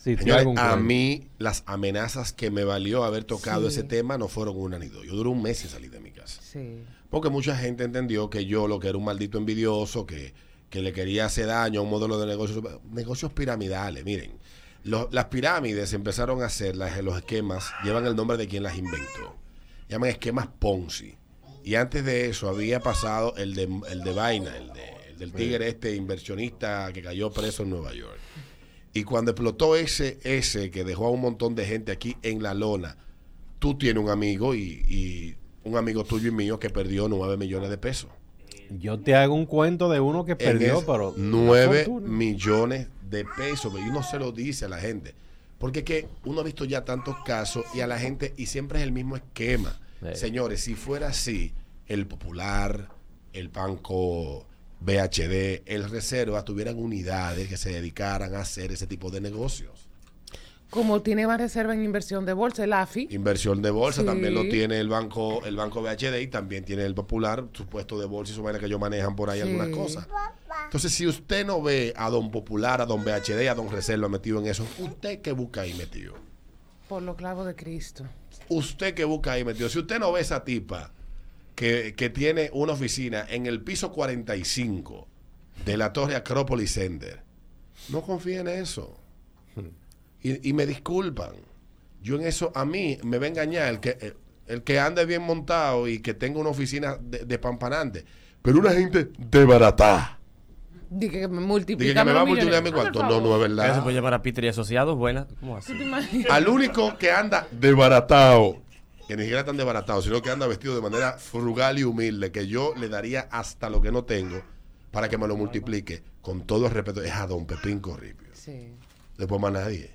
Speaker 2: Sí,
Speaker 1: Señores, a mí las amenazas que me valió haber tocado
Speaker 4: Sí.
Speaker 1: ese tema no fueron una ni dos. Yo duré un mes sin salir de mi casa.
Speaker 4: Sí.
Speaker 1: Porque mucha gente entendió que yo lo que era un maldito envidioso, que, que le quería hacer daño a un modelo de negocios, negocios piramidales. Miren, las pirámides empezaron a hacer, las- los esquemas, llevan el nombre de quien las inventó. Llaman esquemas Ponzi. Y antes de eso había pasado el de, el de Vaina, el, de- el del tigre este inversionista que cayó preso en Nueva York. Y cuando explotó ese, ese que dejó a un montón de gente aquí en la lona, tú tienes un amigo y, y un amigo tuyo y mío que perdió 9 millones de pesos.
Speaker 2: Yo te hago un cuento de uno que perdió, pero.
Speaker 1: nueve
Speaker 2: fortuna.
Speaker 1: millones de pesos. Y uno se lo dice a la gente. Porque es que uno ha visto ya tantos casos y a la gente, y siempre es el mismo esquema.
Speaker 3: Sí.
Speaker 1: Señores, si fuera así, el Popular, el Banco BHD, el Reserva tuvieran unidades que se dedicaran a hacer ese tipo de negocios.
Speaker 4: Como tiene más reserva en inversión de bolsa, el AFI.
Speaker 1: Inversión de bolsa
Speaker 4: Sí.
Speaker 1: también lo tiene el banco el banco BHD y también tiene el Popular, su puesto de bolsa y su vaina que ellos manejan por ahí
Speaker 4: Sí.
Speaker 1: algunas cosas. Entonces, si usted no ve a Don Popular, a Don BHD, a Don Reserva metido en eso, ¿usted qué busca ahí metido?
Speaker 4: Por los clavos de Cristo.
Speaker 1: ¿Usted qué busca ahí metido? Si usted no ve esa tipa que, que tiene una oficina en el piso 45 de la Torre Acropolis Center, no confíe en eso. Y, y me disculpan. Yo en eso, a mí me va a engañar el que, el, el que ande bien montado y que tenga una oficina de, de pampanante. Pero una gente de barata.
Speaker 4: Dije que me
Speaker 1: Dije
Speaker 4: multiplica
Speaker 1: que me va a multiplicar mi cuarto. No, no es
Speaker 4: favor.
Speaker 3: Gracias por
Speaker 1: verdad.
Speaker 3: llamar a Peter y Asociados. Buenas. ¿Cómo así?
Speaker 1: Al único que anda desbaratado, que ni siquiera tan desbaratado, sino que anda vestido de manera frugal y humilde, que yo le daría hasta lo que no tengo para que me lo multiplique, con todo el respeto, es a don Pepín Corripio.
Speaker 4: Sí.
Speaker 1: Después más nadie.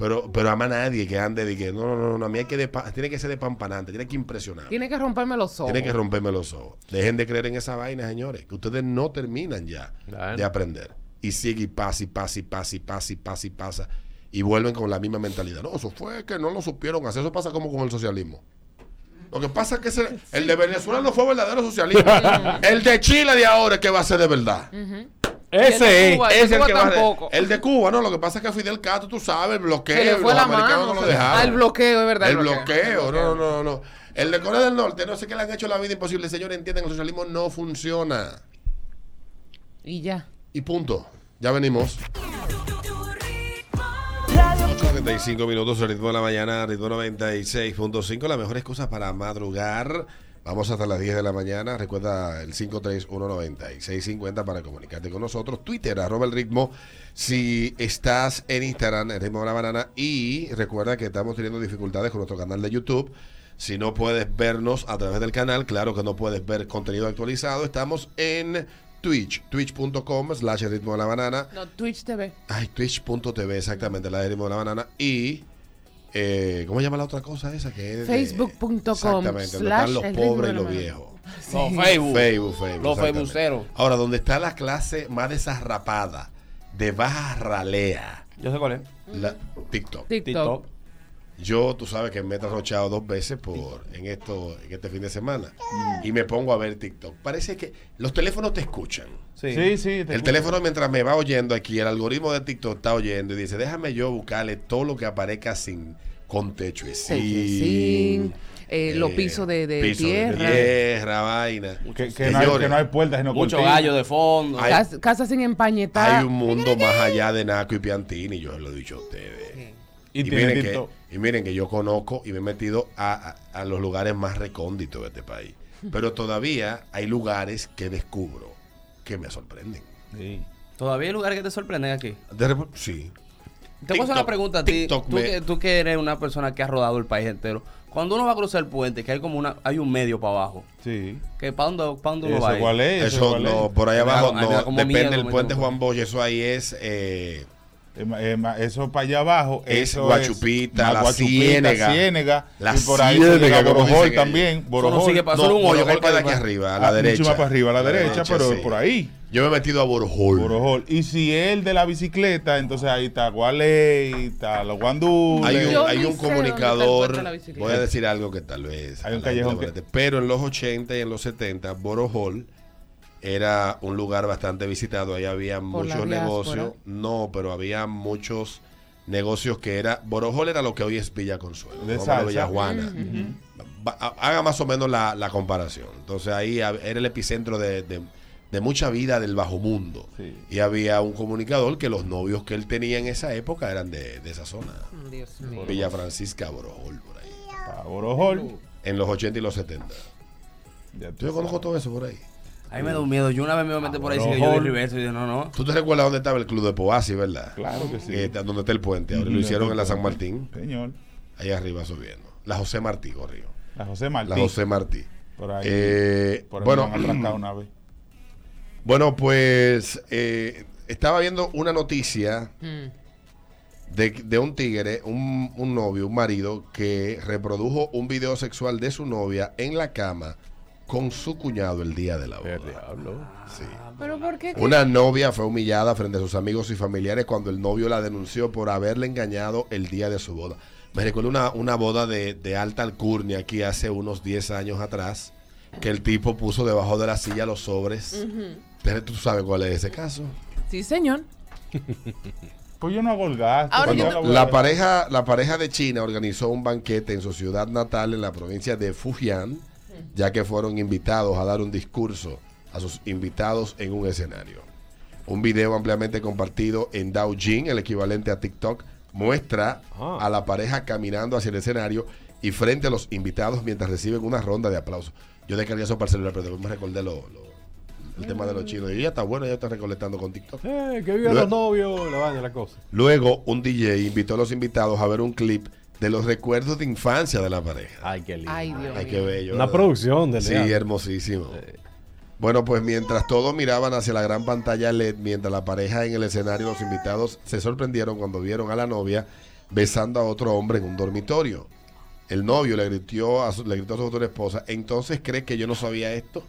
Speaker 1: Pero, pero a más nadie que ande de que no, no, no, no, a mí hay que de tiene que ser de pampanante, tiene que impresionar.
Speaker 4: Tiene que romperme los ojos.
Speaker 1: Tiene que romperme los ojos. Dejen de creer en esa vaina, señores, que ustedes no terminan ya
Speaker 2: Claro.
Speaker 1: de aprender. Y sigue y pasa y pasa y pasa y pasa y pasa y pasa. Y vuelven con la misma mentalidad. No, eso fue que no lo supieron hacer. Eso pasa como con el socialismo. Lo que pasa es que ese- el de Venezuela no fue verdadero socialismo. el de Chile de ahora es que va a ser de verdad.
Speaker 2: Ese es.
Speaker 1: Ese es el que va a
Speaker 4: tampoco.
Speaker 1: El de Cuba, no. Lo que pasa es que Fidel Castro, tú sabes, el bloqueo.
Speaker 4: Se le fue
Speaker 1: los
Speaker 4: la
Speaker 1: americanos
Speaker 4: mano.
Speaker 1: no lo dejaron.
Speaker 4: Al bloqueo, es verdad.
Speaker 1: El bloqueo, no, no, no, no. El de Corea del Norte, no sé qué le han hecho la vida imposible. Señores, entienden que el socialismo no funciona.
Speaker 4: Y ya.
Speaker 1: Y punto. Ya venimos. 35 minutos, el ritmo de la mañana, ritmo 96.5. La mejor excusa para madrugar. Vamos hasta las 10 de la mañana. Recuerda el 5319650 para comunicarte con nosotros. Twitter, arroba el ritmo. Si estás en Instagram, el ritmo de la banana. Y recuerda que estamos teniendo dificultades con nuestro canal de YouTube. Si no puedes vernos a través del canal, claro que no puedes ver contenido actualizado. Estamos en Twitch, twitch.com slash el ritmo de la banana.
Speaker 4: No, Twitch TV.
Speaker 1: Ay, twitch.tv, exactamente, la de ritmo de la banana. Y, eh, ¿cómo se llama la otra cosa esa? Que
Speaker 4: Facebook.com
Speaker 1: Exactamente, donde están los pobres y los viejos.
Speaker 3: No, Facebook.
Speaker 1: Facebook, Facebook.
Speaker 3: Los facebookeros.
Speaker 1: Ahora, donde está la clase más desarrapada, de baja ralea,
Speaker 3: Yo sé cuál es.
Speaker 1: la, TikTok.
Speaker 4: TikTok.
Speaker 3: TikTok.
Speaker 1: Yo, tú sabes que me he trasnochado dos veces por en esto en este fin de semana y me pongo a ver TikTok. Parece que los teléfonos te escuchan.
Speaker 3: Sí.
Speaker 2: Sí, sí. te
Speaker 1: El
Speaker 2: escucho.
Speaker 1: teléfono mientras me va oyendo aquí, el algoritmo de TikTok está oyendo y dice, déjame yo buscarle todo lo que aparezca sin con techo y sin,
Speaker 4: Sin, eh, los pisos de, de
Speaker 1: piso
Speaker 4: tierra.
Speaker 1: tierra, vaina.
Speaker 11: Que, que no hay, que no hay puertas, sino
Speaker 3: Mucho
Speaker 11: cortinas.
Speaker 3: gallo de fondo.
Speaker 1: Hay-
Speaker 4: Cas- Casas sin empañetar.
Speaker 1: Hay un mundo más allá de Naco y Piantini, yo se lo he dicho a ustedes.
Speaker 11: Y,
Speaker 1: Y,
Speaker 11: tiene
Speaker 1: miren que. Y miren que yo conozco y me he metido a, a- a los lugares más recónditos de este país. Pero todavía hay lugares que descubro que me sorprenden.
Speaker 11: Sí.
Speaker 3: Todavía hay lugares que te sorprenden aquí.
Speaker 1: De sí.
Speaker 3: Te voy a hacer una pregunta a ti. Tú,
Speaker 1: me-
Speaker 3: que, tú que eres una persona que ha rodado el país entero. Cuando uno va a cruzar el puente, que hay como una, hay un medio para abajo.
Speaker 11: Sí.
Speaker 3: Que ¿Para dónde, para dónde uno
Speaker 11: ¿Eso
Speaker 3: va?
Speaker 11: cuál es?
Speaker 1: Eso
Speaker 11: cuál
Speaker 1: no,
Speaker 11: es?
Speaker 1: por ahí abajo no, depende del puente Juan Bosch, eso ahí es eh,
Speaker 11: Eh, eh, Eso para allá abajo.
Speaker 1: Es
Speaker 11: eso
Speaker 1: Guachupita,
Speaker 11: ma-
Speaker 1: la
Speaker 11: Guachupita,
Speaker 1: Ciénega.
Speaker 11: Ciénega,
Speaker 1: La
Speaker 11: y por ahí
Speaker 1: Ciénega,
Speaker 11: Borojol también. Borojol.
Speaker 3: sigue pa-
Speaker 1: no,
Speaker 3: solo un hoyo para
Speaker 1: queda aquí
Speaker 3: arriba.
Speaker 1: a la
Speaker 11: Ah,
Speaker 1: derecha.
Speaker 11: Mucho más para arriba, a la derecha, pero
Speaker 1: sí.
Speaker 11: por ahí.
Speaker 1: Yo me he metido a Borojol.
Speaker 11: Borojol. Y si el de la bicicleta, entonces ahí está Gualey, está los guandules.
Speaker 1: Hay un, hay un comunicador, voy a decir algo que tal vez.
Speaker 11: Hay un callejón
Speaker 1: le
Speaker 11: que-
Speaker 1: Pero en los 80 y en los 70, Borojol era un lugar bastante visitado. Ahí había muchos negocios. No, pero había muchos negocios que era, Borojol era lo que hoy es Villa Consuelo,
Speaker 11: De.
Speaker 1: Villa Juana. Haga más o menos la, la comparación. Entonces ahí era el epicentro de, de- de mucha vida del bajo mundo.
Speaker 11: Sí.
Speaker 1: Y había un comunicador que los novios que él tenía en esa época eran de, de esa zona.
Speaker 4: Dios mío.
Speaker 1: Villa Francisca Borojol, por ahí.
Speaker 11: Borojol.
Speaker 1: En los 80 y los 70.
Speaker 11: Ya
Speaker 1: Yo
Speaker 11: tú
Speaker 1: conozco todo eso por ahí.
Speaker 3: A mí me da un miedo. Yo una vez me iba a meter por ahí sigue yo reverso y dije, no, no.
Speaker 1: ¿Tú te recuerdas dónde estaba el club de Poasi, verdad?
Speaker 11: Claro que sí.
Speaker 1: Eh, donde está el puente. Ahora lo hicieron en la San. Martín.
Speaker 11: Señor.
Speaker 1: Ahí arriba subiendo. La José Martí corrió.
Speaker 11: La José Martí.
Speaker 1: La José Martí.
Speaker 11: Por ahí.
Speaker 1: Eh,
Speaker 11: por ahí
Speaker 1: bueno,
Speaker 11: me una vez.
Speaker 1: bueno, pues eh, estaba viendo una noticia
Speaker 4: Mm.
Speaker 1: de, de un tigre, un, un novio, un marido, que reprodujo un video sexual de su novia en la cama con su cuñado el día de la boda. Sí.
Speaker 4: ¿Pero por qué?
Speaker 1: Una novia fue humillada frente a sus amigos y familiares cuando el novio la denunció por haberle engañado el día de su boda. Me recuerdo una, una boda de, de alta alcurnia aquí hace unos 10 años atrás, que el tipo puso debajo de la silla los sobres. Pero tú sabes cuál es ese caso.
Speaker 4: Sí, señor.
Speaker 11: Pues yo no hago el gasto.
Speaker 4: Ahora yo
Speaker 11: yo
Speaker 4: te-
Speaker 11: la voy a-
Speaker 1: La pareja, la pareja de China organizó un banquete en su ciudad natal en la provincia de Fujian, ya que fueron invitados a dar un discurso a sus invitados en un escenario. Un video ampliamente compartido en Douyin, el equivalente a TikTok, muestra
Speaker 2: Ah.
Speaker 1: a la pareja caminando hacia el escenario y frente a los invitados mientras reciben una ronda de aplausos. Yo descargué eso para el celular, pero me recordé lo, lo- el tema de los chinos. Y ya está bueno, ya está recolectando con TikTok.
Speaker 2: Eh, que vivan los novios, la vaina, la cosa.
Speaker 1: Luego, un DJ invitó a los invitados a ver un clip de los recuerdos de infancia de la pareja.
Speaker 2: Ay, qué lindo.
Speaker 4: Ay, Dios
Speaker 1: Ay,
Speaker 4: mío.
Speaker 1: qué bello.
Speaker 2: Una
Speaker 1: ¿verdad?
Speaker 2: producción del
Speaker 1: Sí, hermosísimo. Bueno, pues mientras todos miraban hacia la gran pantalla LED, mientras la pareja en el escenario, los invitados se sorprendieron cuando vieron a la novia besando a otro hombre en un dormitorio. El novio le gritó a su, le gritó a su futura esposa, entonces crees que yo no sabía esto.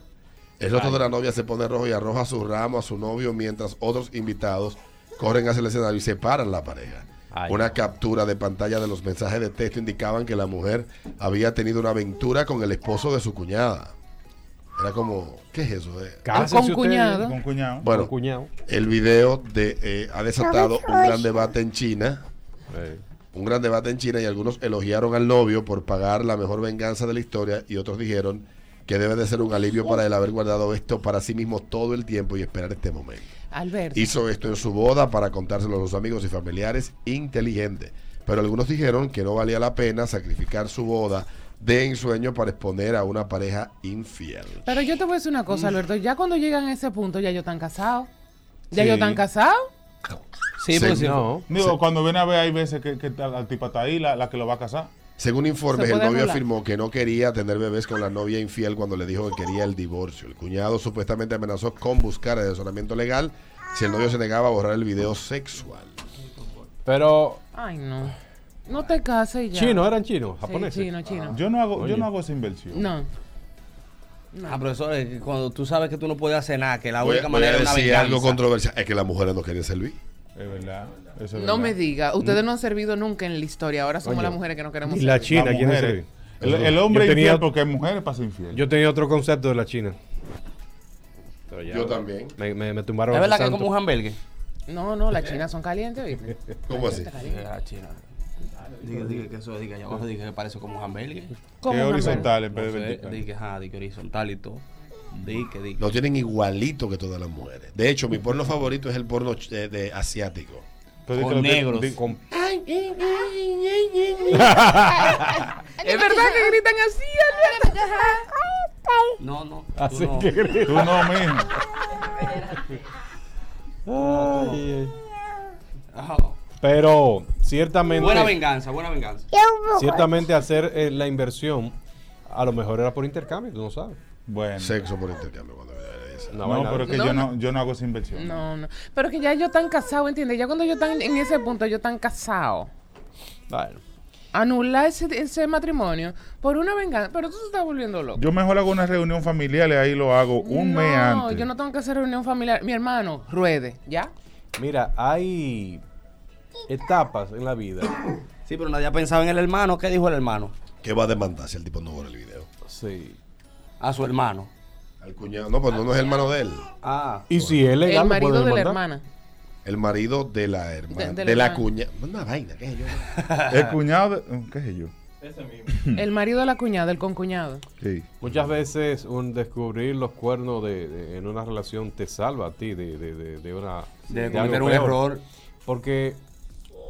Speaker 1: El rostro de la novia se pone rojo y arroja su ramo a su novio mientras otros invitados corren hacia el escenario y separan la pareja.
Speaker 2: Ay.
Speaker 1: Una captura de pantalla de los mensajes de texto indicaban que la mujer había tenido una aventura con el esposo de su cuñada. Era como, ¿qué es eso? Eh,
Speaker 2: Cásense
Speaker 4: Con cuñado.
Speaker 11: Con cuñado.
Speaker 1: Bueno,
Speaker 2: Con cuñado.
Speaker 1: el video de, eh, ha desatado un gran debate en China.
Speaker 2: Eh.
Speaker 1: Un gran debate en China y algunos elogiaron al novio por pagar la mejor venganza de la historia y otros dijeron que debe de ser un alivio para él haber guardado esto para sí mismo todo el tiempo y esperar este momento.
Speaker 4: Alberto.
Speaker 1: Hizo esto en su boda para contárselo a sus amigos y familiares inteligente. Pero algunos dijeron que no valía la pena sacrificar su boda de ensueño para exponer a una pareja infiel.
Speaker 4: Pero yo te voy a decir una cosa, Alberto. Ya cuando llegan a ese punto, ya ellos están casados. ¿Ya
Speaker 11: Sí.
Speaker 4: ellos están casados?
Speaker 3: Sí,
Speaker 1: Sí,
Speaker 3: pues sí.
Speaker 2: No.
Speaker 11: Digo, cuando viene a ver, hay veces que, que la tipa está ahí, la, la que lo va a casar.
Speaker 1: Según informes,
Speaker 4: Se
Speaker 1: el novio
Speaker 4: anular.
Speaker 1: afirmó que no quería tener bebés con la novia infiel cuando le dijo que quería el divorcio. El cuñado supuestamente amenazó con buscar el asesoramiento legal si el novio se negaba a borrar el video sexual.
Speaker 2: Pero,
Speaker 4: Ay, no. No te cases y ya.
Speaker 2: chinos, eran chinos,
Speaker 4: Sí,
Speaker 2: japoneses.
Speaker 4: chino, chino.
Speaker 11: Yo no hago,
Speaker 2: Oye.
Speaker 11: yo no hago esa inversión.
Speaker 4: No.
Speaker 3: Ah, profesor, es que cuando tú sabes que tú no puedes hacer nada, que la
Speaker 1: Voy,
Speaker 3: única
Speaker 1: voy a
Speaker 3: manera es una
Speaker 1: decir
Speaker 3: venganza.
Speaker 1: algo controversial. Es que las mujeres no quieren servir.
Speaker 11: Es verdad. Eso es
Speaker 4: No
Speaker 11: verdad.
Speaker 4: me diga. Ustedes no han servido nunca en la historia. Ahora somos
Speaker 2: Oye,
Speaker 4: las mujeres que no queremos
Speaker 2: Y la
Speaker 4: servir.
Speaker 2: China, ¿quién es?
Speaker 11: El, el hombre
Speaker 2: Yo tenía-
Speaker 11: infiel porque hay mujeres para ser infiel.
Speaker 2: Yo tenía otro concepto de la China. Pero ya,
Speaker 1: Yo también.
Speaker 2: Me, me, me tumbaron
Speaker 3: ¿Es verdad que es como un hamburger?
Speaker 4: No, no, las chinas son calientes, ¿viste?
Speaker 1: ¿Cómo así?
Speaker 3: Ah, China. Diga, diga que eso, diga, allá abajo, diga que parece como un hamburger.
Speaker 4: ¿Cómo
Speaker 11: que horizontal en vez de vertical.
Speaker 3: di que, ajá, di que horizontal y todo. Di que, di que.
Speaker 1: Lo tienen igualito que todas las mujeres. De hecho, mi porno favorito es el porno ch- de, de asiático.
Speaker 3: Con negros.
Speaker 2: Con-
Speaker 4: ¿Es verdad que gritan así, Alberto?
Speaker 3: No, no. tú
Speaker 2: Así
Speaker 3: no.
Speaker 2: que
Speaker 11: Tú no.
Speaker 2: Ay.
Speaker 3: Ajá.
Speaker 2: Pero ciertamente,
Speaker 3: Buena venganza, buena venganza.
Speaker 2: ciertamente hacer eh, la inversión, a lo mejor era por intercambio, tú no sabes.
Speaker 11: Bueno.
Speaker 1: Sexo por intercambio. Cuando
Speaker 11: No,
Speaker 2: vaina-
Speaker 11: pero es que
Speaker 4: No,
Speaker 11: yo,
Speaker 4: no.
Speaker 11: no, yo no hago esa inversión.
Speaker 4: No, no. Pero que ya ellos están casados, ¿entiendes? Ya cuando ellos están en ese punto, ellos están casados.
Speaker 2: Bueno.
Speaker 4: Anular ese, ese matrimonio por una venganza. Pero tú te estás volviendo loco.
Speaker 11: Yo mejor hago una reunión familiar y ahí lo hago un
Speaker 4: no,
Speaker 11: mes antes.
Speaker 4: yo no tengo que hacer reunión familiar. Mi hermano, ruede, ¿ya?
Speaker 2: Mira, hay etapas en la vida.
Speaker 3: Sí, pero nadie ha pensado en el hermano. ¿Qué dijo el hermano?
Speaker 1: ¿Qué va a demandar si el tipo no borra el video?
Speaker 2: Sí.
Speaker 3: A su hermano.
Speaker 1: Al cuñado. No, pues no, no es hermano de él.
Speaker 3: Ah.
Speaker 2: Y si es legal,
Speaker 4: el
Speaker 2: lo
Speaker 4: marido de la
Speaker 2: demandar.
Speaker 4: hermana.
Speaker 1: el marido de la hermana,
Speaker 4: De-
Speaker 1: de,
Speaker 4: de la
Speaker 1: la
Speaker 4: hermana.
Speaker 1: cuña. Una vaina, ¿qué es yo?
Speaker 11: El cuñado de. ¿Qué sé yo?
Speaker 4: El marido de la cuñada, el concuñado.
Speaker 11: Sí.
Speaker 2: Muchas veces un descubrir los cuernos de, de- en una relación te salva a ti de, de, de, de una
Speaker 3: De
Speaker 2: algo
Speaker 3: cometer un
Speaker 2: peor.
Speaker 3: error.
Speaker 2: Porque,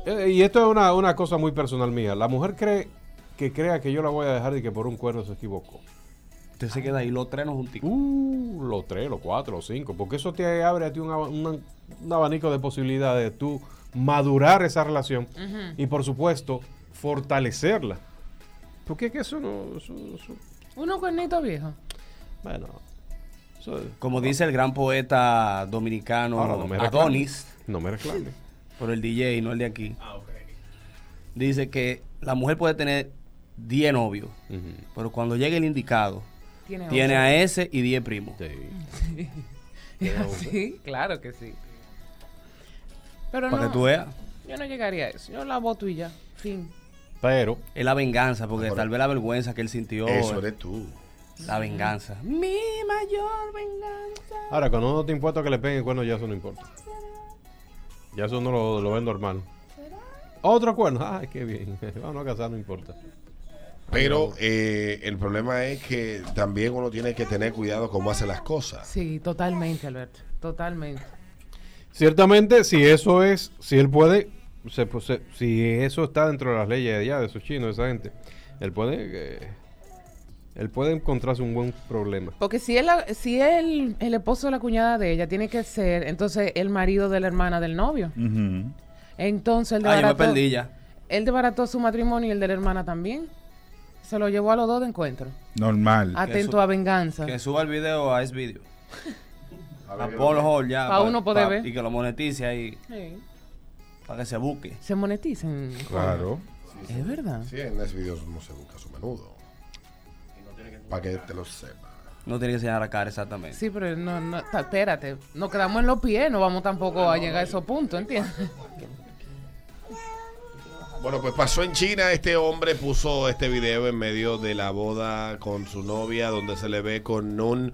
Speaker 2: eh, y esto es una, una cosa muy personal mía, la mujer cree que crea que yo la voy a dejar y que por un cuerno se equivocó.
Speaker 3: Usted se queda ahí los tres no junticos.
Speaker 2: Uh, los tres, los cuatro, los cinco, porque eso te abre a ti un, aba- una- un abanico de posibilidades de tú madurar esa relación y por supuesto fortalecerla. Porque es que eso no... Eso, eso-
Speaker 4: Uno cuernito viejo.
Speaker 2: bueno, eso es-
Speaker 3: Como dice el gran poeta dominicano
Speaker 2: Ahora, no me reclames.
Speaker 3: Adonis,
Speaker 2: no me reclame.
Speaker 3: por el DJ, no el de aquí. Dice que la mujer puede tener 10 novios, pero cuando llegue el indicado,
Speaker 4: Tiene,
Speaker 3: a ese y 10 primos.
Speaker 4: Sí. Sí, claro que sí. Pero
Speaker 3: Para
Speaker 4: no,
Speaker 3: que tú veas.
Speaker 4: yo no llegaría a eso. Yo la voto y ya. Fin.
Speaker 2: Pero
Speaker 3: Es la venganza, porque tal vez la vergüenza que él sintió.
Speaker 1: Eso eres tú.
Speaker 3: La venganza. Mi mayor venganza.
Speaker 2: Ahora, cuando no te importa que le peguen el cuerno, ya eso no importa. Ya eso no lo, lo ven normal. Otro cuerno, ay, qué bien. Vamos a casar, no importa.
Speaker 1: Pero eh, el problema es que también uno tiene que tener cuidado cómo hace las cosas.
Speaker 4: Sí, totalmente, Alberto. Totalmente.
Speaker 2: Ciertamente, si eso es, si él puede, se- pues, se- si eso está dentro de las leyes de allá, de esos chinos, de esa gente, él puede, eh, él puede encontrarse un buen problema.
Speaker 4: Porque si él, si él, el esposo de la cuñada de ella tiene que ser, entonces, el marido de la hermana del novio. Entonces, él
Speaker 3: Ah, yo me perdí ya.
Speaker 4: Él desbarató su matrimonio y el de la hermana también. Se lo llevó a los dos de encuentro.
Speaker 11: Normal.
Speaker 4: Atento a venganza.
Speaker 3: Que suba el video a ese video. A Pornhub ya.
Speaker 4: Pa' uno poder ver.
Speaker 3: Y que lo monetice ahí.
Speaker 4: Sí.
Speaker 3: Para que se busque.
Speaker 4: Se monetizan.
Speaker 11: Claro.
Speaker 4: Es verdad.
Speaker 1: Sí, en los videos no se busca su menudo. Para que te lo sepa.
Speaker 3: No tiene que enseñar la cara exactamente.
Speaker 4: Sí, pero no, no, espérate, nos quedamos en los pies, no vamos tampoco a llegar a esos puntos, ¿entiendes?
Speaker 1: Bueno, pues pasó en China. Este hombre puso este video en medio de la boda con su novia, donde se le ve con un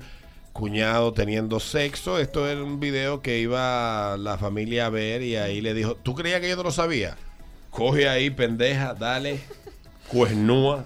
Speaker 1: cuñado teniendo sexo. Esto era un video que iba la familia a ver y ahí le dijo, ¿tú creías que yo no lo sabía? Coge ahí, pendeja, dale, cuernúa.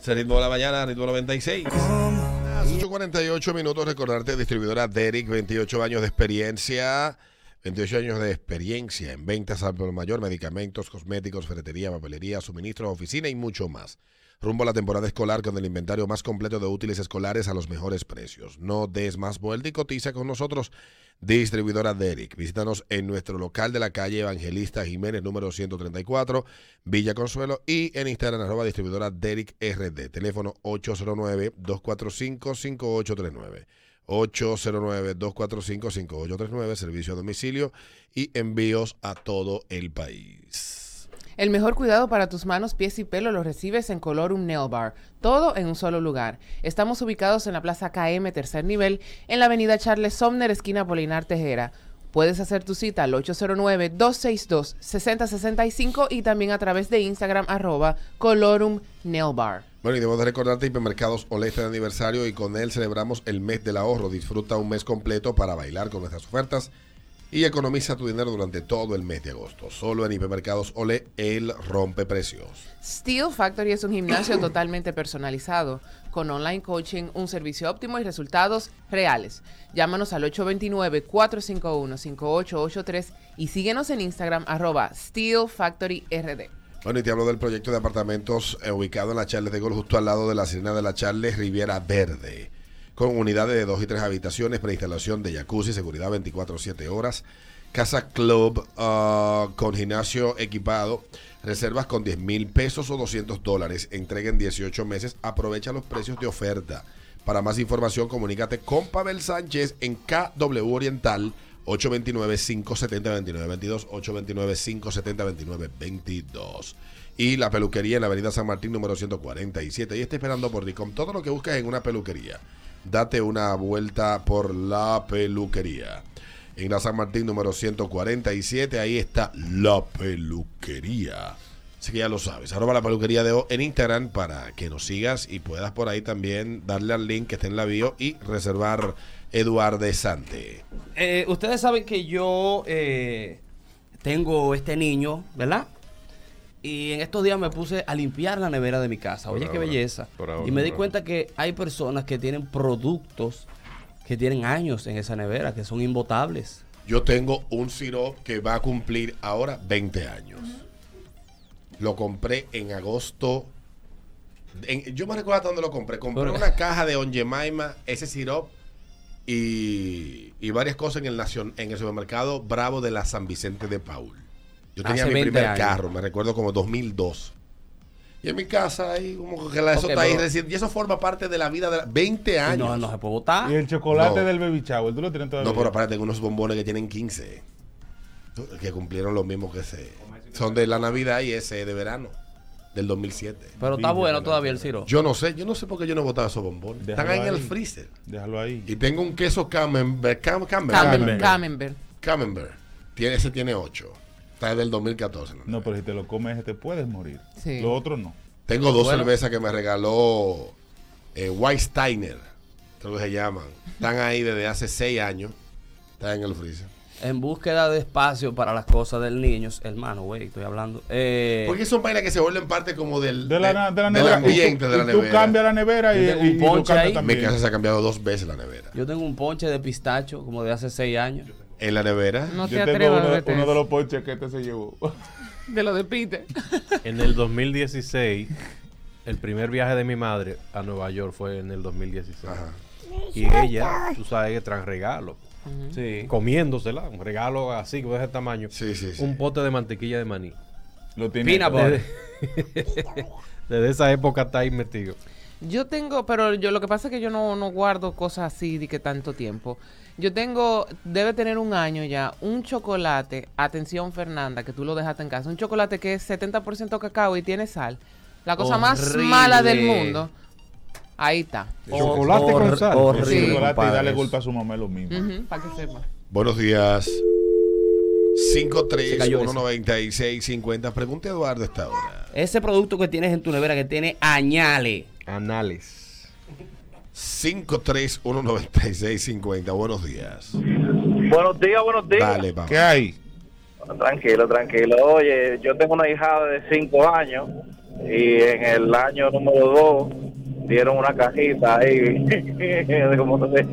Speaker 1: Se ritmo de la mañana, ritmo 96. A las 8.48 minutos, recordarte, distribuidora Derek, 28 años de experiencia. 28 años de experiencia en ventas al por mayor, medicamentos, cosméticos, ferretería, papelería, suministros, oficina y mucho más. Rumbo a la temporada escolar con el inventario más completo de útiles escolares a los mejores precios. No des más vuelta y cotiza con nosotros. Distribuidora Derek. Visítanos en nuestro local de la calle Evangelista Jiménez, número 134, Villa Consuelo, y en Instagram, arroba distribuidora Derek RD. Teléfono 809-245-5839. 809-245-5839, servicio a domicilio y envíos a todo el país.
Speaker 4: El mejor cuidado para tus manos, pies y pelo lo recibes en Colorum Nail Bar, todo en un solo lugar. Estamos ubicados en la Plaza KM, tercer nivel, en la avenida Charles Somner, esquina Polinar Tejera. Puedes hacer tu cita al 809-262-6065 y también a través de Instagram, arroba Colorum Nail Bar.
Speaker 1: Bueno, y debo de recordarte Hipermercados Olé está de aniversario y con él celebramos el mes del ahorro. Disfruta un mes completo para bailar con nuestras ofertas y economiza tu dinero durante todo el mes de agosto. Solo en Hipermercados Olé, él rompe precios.
Speaker 4: Steel Factory es un gimnasio totalmente personalizado, con online coaching, un servicio óptimo y resultados reales. Llámanos al 829-451-5883 y síguenos en Instagram arroba Steel Factory RD.
Speaker 1: Bueno, y te hablo del proyecto de apartamentos eh, ubicado en la Charles de Gol, justo al lado de la Sirena de la Charles Riviera Verde. Con unidades de dos y tres habitaciones, preinstalación de jacuzzi, seguridad 24-7 horas, casa club ah, con gimnasio equipado, reservas con 10 mil pesos o 200 dólares, entrega en 18 meses, aprovecha los precios de oferta. Para más información, comunícate con Pavel Sánchez en KW Oriental 829-570-2922, 829-570-2922. Y la peluquería en la avenida San Martín número 147. Y está esperando por ti. Con todo lo que buscas en una peluquería, date una vuelta por la peluquería. En la San Martín número 147, ahí está la peluquería. Así que ya lo sabes. Arroba la peluquería de O en Instagram para que nos sigas y puedas por ahí también darle al link que está en la bio y reservar Eduardo Sante.
Speaker 3: eh, ustedes saben que yo eh, tengo este niño, ¿verdad? Y en estos días me puse a limpiar la nevera de mi casa.
Speaker 2: Por
Speaker 3: Oye, qué
Speaker 2: ahora,
Speaker 3: belleza.
Speaker 2: ahora,
Speaker 3: y me di cuenta que hay personas que tienen productos que tienen años en esa nevera, que son imbotables.
Speaker 1: Yo tengo un sirop que va a cumplir ahora 20 años. Lo compré en agosto. en- yo me recuerdo hasta dónde lo compré. Compré
Speaker 3: Pero-
Speaker 1: una caja de Onjemaima, ese sirop y, y varias cosas en el, nacion- en el supermercado Bravo de la San Vicente de Paul. Yo tenía
Speaker 3: Hace
Speaker 1: mi
Speaker 3: 20
Speaker 1: primer
Speaker 3: años.
Speaker 1: carro, me recuerdo como 2002. Y en mi casa ahí, como que la, eso
Speaker 3: Ok,
Speaker 1: está ahí recién. Y eso forma parte de la vida de la, 20 años.
Speaker 3: No, no se puede botar.
Speaker 11: Y el chocolate
Speaker 1: No.
Speaker 11: del baby shower, ¿tú lo tienes todavía?
Speaker 1: No, pero aparte tengo unos bombones que tienen 15. Que cumplieron lo mismo que ese. Son de la Navidad y ese de verano. Del 2007.
Speaker 3: Pero está bueno todavía el siro.
Speaker 1: Yo no sé, yo no sé por qué yo no he botado esos bombones. Están ahí en el freezer.
Speaker 11: Déjalo ahí.
Speaker 1: Y tengo un queso Camembert. Cam- Camembert.
Speaker 4: Camembert. Camembert.
Speaker 1: Tiene, ese tiene 8. Está del 2014. ¿no?
Speaker 11: No, pero si te lo comes, ese te puedes morir.
Speaker 4: Sí.
Speaker 11: Lo otro no.
Speaker 1: Tengo dos
Speaker 11: Bueno.
Speaker 1: cervezas que me regaló eh, Steiner Creo que se llaman. Están ahí desde hace 6 años. Están en el freezer.
Speaker 3: En búsqueda de espacio para las cosas del niño, hermano, güey, estoy hablando. Eh,
Speaker 1: Porque son vainas que se vuelven parte como del,
Speaker 11: De la,
Speaker 1: de-
Speaker 11: de la
Speaker 1: del
Speaker 11: nevera.
Speaker 1: ambiente
Speaker 11: Y tú-
Speaker 1: de la
Speaker 11: y tú
Speaker 1: nevera.
Speaker 11: cambias la nevera y,
Speaker 3: Yo tengo
Speaker 11: y-
Speaker 3: un
Speaker 11: y lo
Speaker 3: ponche
Speaker 11: cambias
Speaker 3: ahí.
Speaker 1: Mi
Speaker 11: también.
Speaker 1: casa se ha cambiado dos veces la nevera.
Speaker 3: yo tengo un ponche de pistacho como de hace seis años.
Speaker 1: En la nevera.
Speaker 4: No te
Speaker 11: Yo tengo
Speaker 4: atrevas a
Speaker 11: uno,
Speaker 4: beberte
Speaker 11: uno de los ponches que este se llevó.
Speaker 4: De lo de Peter.
Speaker 2: En el 2016, el primer viaje de mi madre a Nueva York fue en el 2016.
Speaker 1: Ajá.
Speaker 2: Y ella, tú sabes que
Speaker 3: Sí.
Speaker 2: Comiéndosela, un regalo así, de ese tamaño.
Speaker 1: Sí, sí, sí.
Speaker 2: Un pote de mantequilla de maní.
Speaker 11: Lo tiene.
Speaker 3: Butter.
Speaker 2: Desde, desde esa época está ahí metido.
Speaker 4: Yo tengo, pero yo lo que pasa es que yo no, no guardo cosas así de que tanto tiempo. Yo tengo, debe tener un año ya, un chocolate, atención Fernanda, que tú lo dejaste en casa, un chocolate que es 70% cacao y tiene sal. La cosa más mala del mundo. Ahí está.
Speaker 2: Chocolate con sal.
Speaker 4: Sí.
Speaker 11: chocolate y
Speaker 3: eso.
Speaker 11: culpa a su mamá lo mismo.
Speaker 4: para que sepa.
Speaker 1: Buenos días.
Speaker 3: Se cayó
Speaker 1: 53-196-50. Pregunte a Eduardo esta hora.
Speaker 3: Ese producto que tienes en tu nevera que tiene añales.
Speaker 2: Anales.
Speaker 1: 53-196-50. Buenos días.
Speaker 5: Buenos días, buenos días.
Speaker 1: Dale, vamos.
Speaker 11: ¿Qué hay?
Speaker 5: Tranquilo, tranquilo. Oye, yo tengo una hijada de 5 años y en el año número 2 dieron una cajita ahí. Como no sé.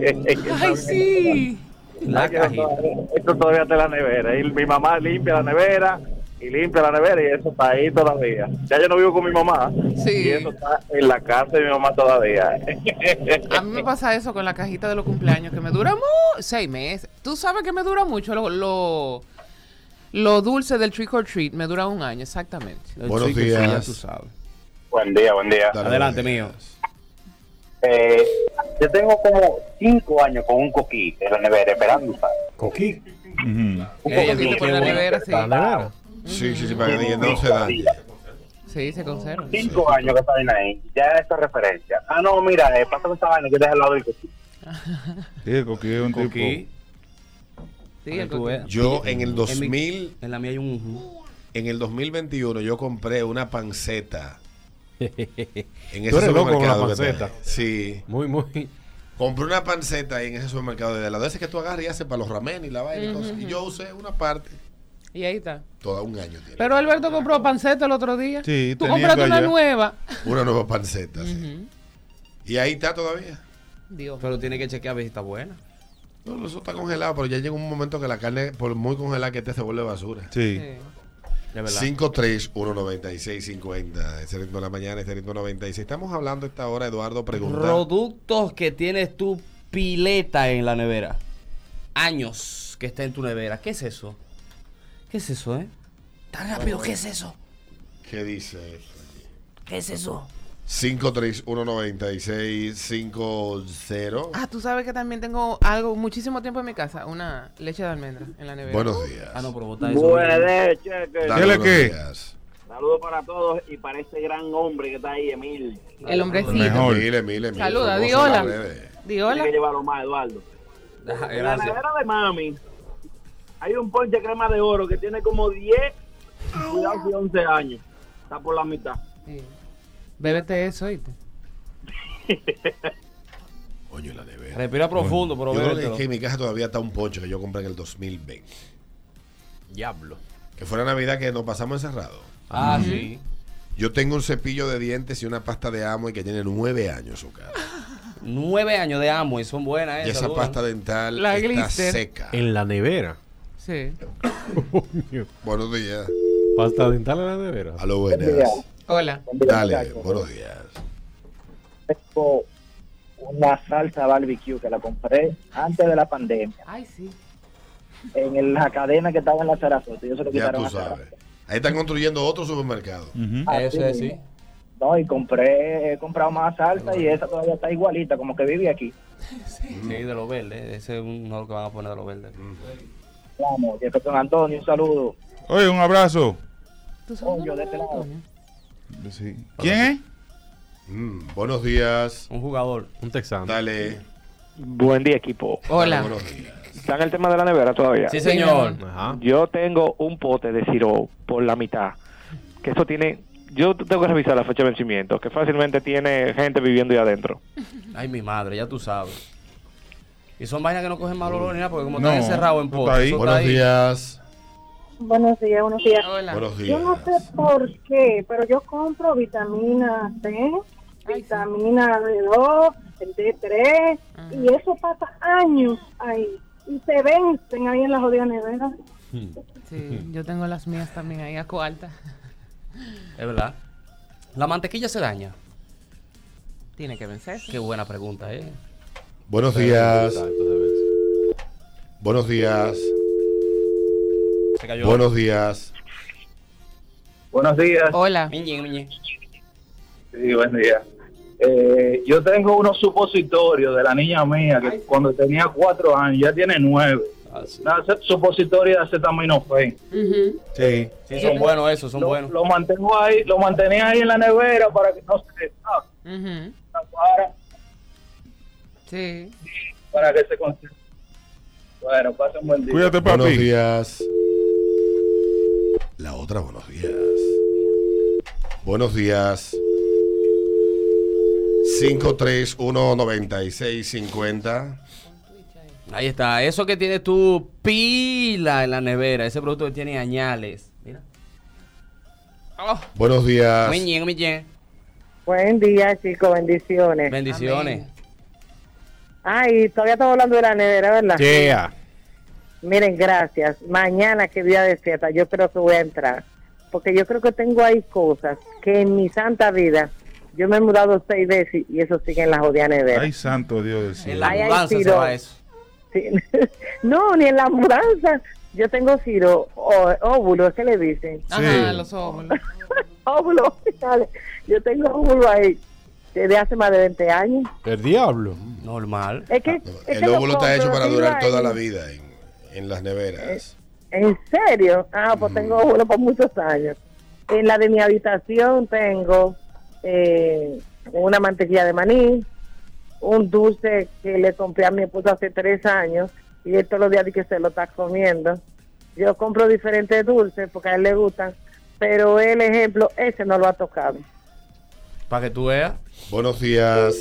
Speaker 4: Ay, sí.
Speaker 3: La
Speaker 5: Ay,
Speaker 3: cajita.
Speaker 5: Esto, esto todavía está en la nevera. Y mi mamá limpia la nevera y limpia la nevera y eso está ahí todavía. Ya yo no vivo con mi mamá
Speaker 4: Sí.
Speaker 5: y eso está en la casa de mi mamá todavía.
Speaker 4: A mí me pasa eso con la cajita de los cumpleaños, que me dura seis meses. Tú sabes que me dura mucho lo, lo, lo dulce del trick or treat, me dura un año, exactamente.
Speaker 3: El
Speaker 1: Buenos
Speaker 3: chico, sí, ya
Speaker 1: días.
Speaker 3: tú sabes.
Speaker 5: buen día, buen día.
Speaker 1: Dale,
Speaker 3: Adelante, mío.
Speaker 7: Eh, yo tengo como cinco años con un coquí en la nevera esperando usar.
Speaker 2: Coquí.
Speaker 11: Ujú.
Speaker 4: Un
Speaker 3: Ey,
Speaker 4: poquito
Speaker 3: qué
Speaker 4: por la nevera, sí.
Speaker 2: La nevera.
Speaker 1: Sí, sí, sí, para que no se dañe.
Speaker 4: Sí, se conserva.
Speaker 7: Cinco años que están ahí, ya esa referencia. Ah, no, mira, eh, pásame esa vaina que deja al lado del coquí.
Speaker 11: Sí, el coquí es un
Speaker 3: Coquí.
Speaker 4: Sí,
Speaker 3: Para
Speaker 4: el coquí.
Speaker 1: Yo en el
Speaker 3: mi-
Speaker 1: 2000,
Speaker 3: En la mía hay un ujú.
Speaker 1: en el 2021, yo compré una panceta. En ese
Speaker 2: Tú eres loco con la panceta.
Speaker 1: Sí.
Speaker 2: Muy, muy.
Speaker 1: Compré una panceta ahí en ese supermercado de la de ese que tú agarras y haces para los ramen y la vaina y cosas. Y yo usé una parte.
Speaker 4: Y ahí está.
Speaker 1: Toda un año tiene.
Speaker 4: Pero Alberto compró panceta el otro día.
Speaker 11: Sí,
Speaker 4: Tú compraste una nueva.
Speaker 1: Una nueva panceta, sí. Y ahí está todavía.
Speaker 4: Dios.
Speaker 3: Pero tiene que chequear a ver si está buena.
Speaker 1: No, eso está congelado, pero ya llega un momento que la carne, por muy congelada que esté, se vuelve basura.
Speaker 11: Sí.
Speaker 4: Sí.
Speaker 3: De verdad.
Speaker 1: 5319650. Ese ritmo de la mañana, este ritmo 96. Estamos hablando esta hora, Eduardo pregunta.
Speaker 3: Productos que tienes tu pileta en la nevera. Años que está en tu nevera. ¿Qué es eso? ¿Qué es eso, eh? Tan rápido, ¿qué es eso?
Speaker 1: ¿Qué dice?
Speaker 3: ¿Qué es eso?
Speaker 1: 5319650.
Speaker 4: Ah, tú sabes que también tengo algo muchísimo tiempo en mi casa. Una leche de almendra en la nevera.
Speaker 1: Buenos días.
Speaker 3: Ah, no, pero botar eso.
Speaker 5: Buenas días, cheque.
Speaker 1: Dale,
Speaker 11: ¿Dile
Speaker 1: buenos
Speaker 11: qué?
Speaker 5: Saludos para todos y para este gran hombre que está ahí, Emil.
Speaker 4: El hombrecito.
Speaker 11: Mejor.
Speaker 1: Emil, Emil, Emil,
Speaker 4: Saluda, di hola. Di
Speaker 5: Tiene
Speaker 4: hola.
Speaker 5: que llevarlo más, Eduardo. En la nevera de mami hay un ponche crema de oro que tiene como 10, cuidado si 11 años. Está por la mitad.
Speaker 4: Sí. Bébete eso, ¿oíste?
Speaker 1: Coño, la nevera.
Speaker 3: Respira profundo, pero
Speaker 1: Yo creo que,
Speaker 3: bébetelo.
Speaker 1: que en mi casa todavía está un poncho que yo compré en el 2020.
Speaker 2: Diablo.
Speaker 1: Que fue la Navidad que nos pasamos encerrados.
Speaker 3: Ah, sí.
Speaker 1: Yo tengo un cepillo de dientes y una pasta de amo y que tiene nueve años su cara.
Speaker 3: Nueve años de amo y son buenas
Speaker 1: Y
Speaker 3: esas.
Speaker 1: esa
Speaker 3: duran.
Speaker 1: pasta dental
Speaker 4: La
Speaker 1: está
Speaker 4: glister.
Speaker 1: seca.
Speaker 2: En la nevera.
Speaker 4: Sí.
Speaker 2: Coño.
Speaker 1: Buenos días.
Speaker 2: Pasta dental en la nevera.
Speaker 1: A lo buenas.
Speaker 4: Hola.
Speaker 1: Dale, buenos días.
Speaker 12: Tengo una salsa barbecue que la compré antes de la pandemia
Speaker 4: Ay, sí.
Speaker 12: en la cadena que estaba en la Sarasota. Yo se lo
Speaker 1: Ya tú
Speaker 12: a
Speaker 1: sabes. Ahí están construyendo otro supermercado.
Speaker 3: Eso es así.
Speaker 12: No, y compré, he comprado más salsa y esa todavía está igualita, como que vive aquí.
Speaker 3: Sí, de los verdes. Ese es uno que van a poner de los verdes.
Speaker 12: Vamos, Jefferson Antonio, un saludo.
Speaker 11: Oye, un abrazo.
Speaker 4: ¿Tú sabes
Speaker 12: Coño, de este lado.
Speaker 11: Sí. ¿Quién es?
Speaker 1: Mm, buenos días.
Speaker 3: Un jugador.
Speaker 2: Un texano.
Speaker 1: Dale.
Speaker 13: Buen día, equipo.
Speaker 4: Hola.
Speaker 1: Buenos días.
Speaker 13: ¿Está en el tema de la nevera todavía?
Speaker 3: Sí, señor.
Speaker 2: Ajá.
Speaker 13: Yo tengo un pote de siro por la mitad. Que eso tiene. Yo tengo que revisar la fecha de vencimiento. Que fácilmente tiene gente viviendo ahí adentro.
Speaker 3: Ay, mi madre, ya tú sabes. Y son vainas que no cogen mal olor ni nada, porque como
Speaker 11: No,
Speaker 3: están encerrados en
Speaker 11: está
Speaker 3: potes.
Speaker 11: ahí.
Speaker 3: eso está
Speaker 1: Buenos
Speaker 3: ahí.
Speaker 1: días.
Speaker 14: Buenos días, buenos días.
Speaker 4: Hola.
Speaker 1: Buenos días.
Speaker 14: Yo no sé por qué, pero yo compro vitamina C, vitamina D2, el D3, y eso pasa años ahí. Y se vencen ahí en la jodida nevera.
Speaker 4: Sí, yo tengo las mías también ahí a cuarta.
Speaker 3: Es verdad. La mantequilla se daña.
Speaker 4: Tiene que vencerse.
Speaker 3: Qué buena pregunta, ¿eh?
Speaker 1: Buenos días. Buenos días.
Speaker 3: Cayó.
Speaker 1: Buenos días.
Speaker 12: Buenos días.
Speaker 4: Hola.
Speaker 3: Miñe, miñe.
Speaker 12: Sí, buen día. Eh, yo tengo unos supositorios de la niña mía que cuando tenía cuatro años, ya tiene nueve.
Speaker 3: Ah, sí.
Speaker 12: Una supositorio de acetaminofén.
Speaker 4: Ujú.
Speaker 1: Sí.
Speaker 3: Sí, son buenos esos, son
Speaker 12: Lo,
Speaker 3: buenos.
Speaker 12: lo mantengo ahí, lo mantenía ahí en la nevera para que no se ah,
Speaker 4: Ujú.
Speaker 12: para,
Speaker 4: Sí.
Speaker 12: para que se conserve. Bueno, pasen buen día.
Speaker 11: Cuídate,
Speaker 1: Buenos
Speaker 11: papi.
Speaker 1: días. La otra, buenos días. Buenos días. 5319650.
Speaker 3: Ahí está. Eso que tienes tú, pila en la nevera. Ese producto que tiene añales. Mira. Oh,
Speaker 1: Buenos días.
Speaker 14: Buen día, chicos, bendiciones.
Speaker 3: Bendiciones.
Speaker 4: Amén.
Speaker 14: Ay, todavía estamos hablando de la nevera, ¿verdad?
Speaker 2: Yeah.
Speaker 14: Miren, gracias. Mañana, que día de fiesta, yo creo que voy a entrar. Porque yo creo que tengo ahí cosas que en mi santa vida, yo me he mudado seis veces y eso sigue en la jodida nevera.
Speaker 11: Ay, santo Dios del
Speaker 3: En
Speaker 11: cielo.
Speaker 3: la
Speaker 14: Ay, ay,
Speaker 3: mudanza se va eso.
Speaker 14: Sí. no, ni en la mudanza. Yo tengo Ciro, ó- óvulo, ¿qué le dicen?
Speaker 4: Ajá, los óvulos.
Speaker 14: óvulo, yo tengo óvulo ahí desde hace más de 20 años.
Speaker 2: El diablo.
Speaker 3: Normal.
Speaker 14: Es que, es
Speaker 1: El
Speaker 14: que lo
Speaker 1: óvulo está hecho para durar toda
Speaker 14: ahí.
Speaker 1: la vida en, en las neveras.
Speaker 14: ¿En serio? Ah, pues tengo óvulo por muchos años. En la de mi habitación tengo eh, una mantequilla de maní, un dulce que le compré a mi esposo hace tres años y él todos los días dice que se lo está comiendo. Yo compro diferentes dulces porque a él le gustan, pero el ejemplo, ese no lo ha tocado.
Speaker 3: Para que tú veas.
Speaker 1: Buenos días.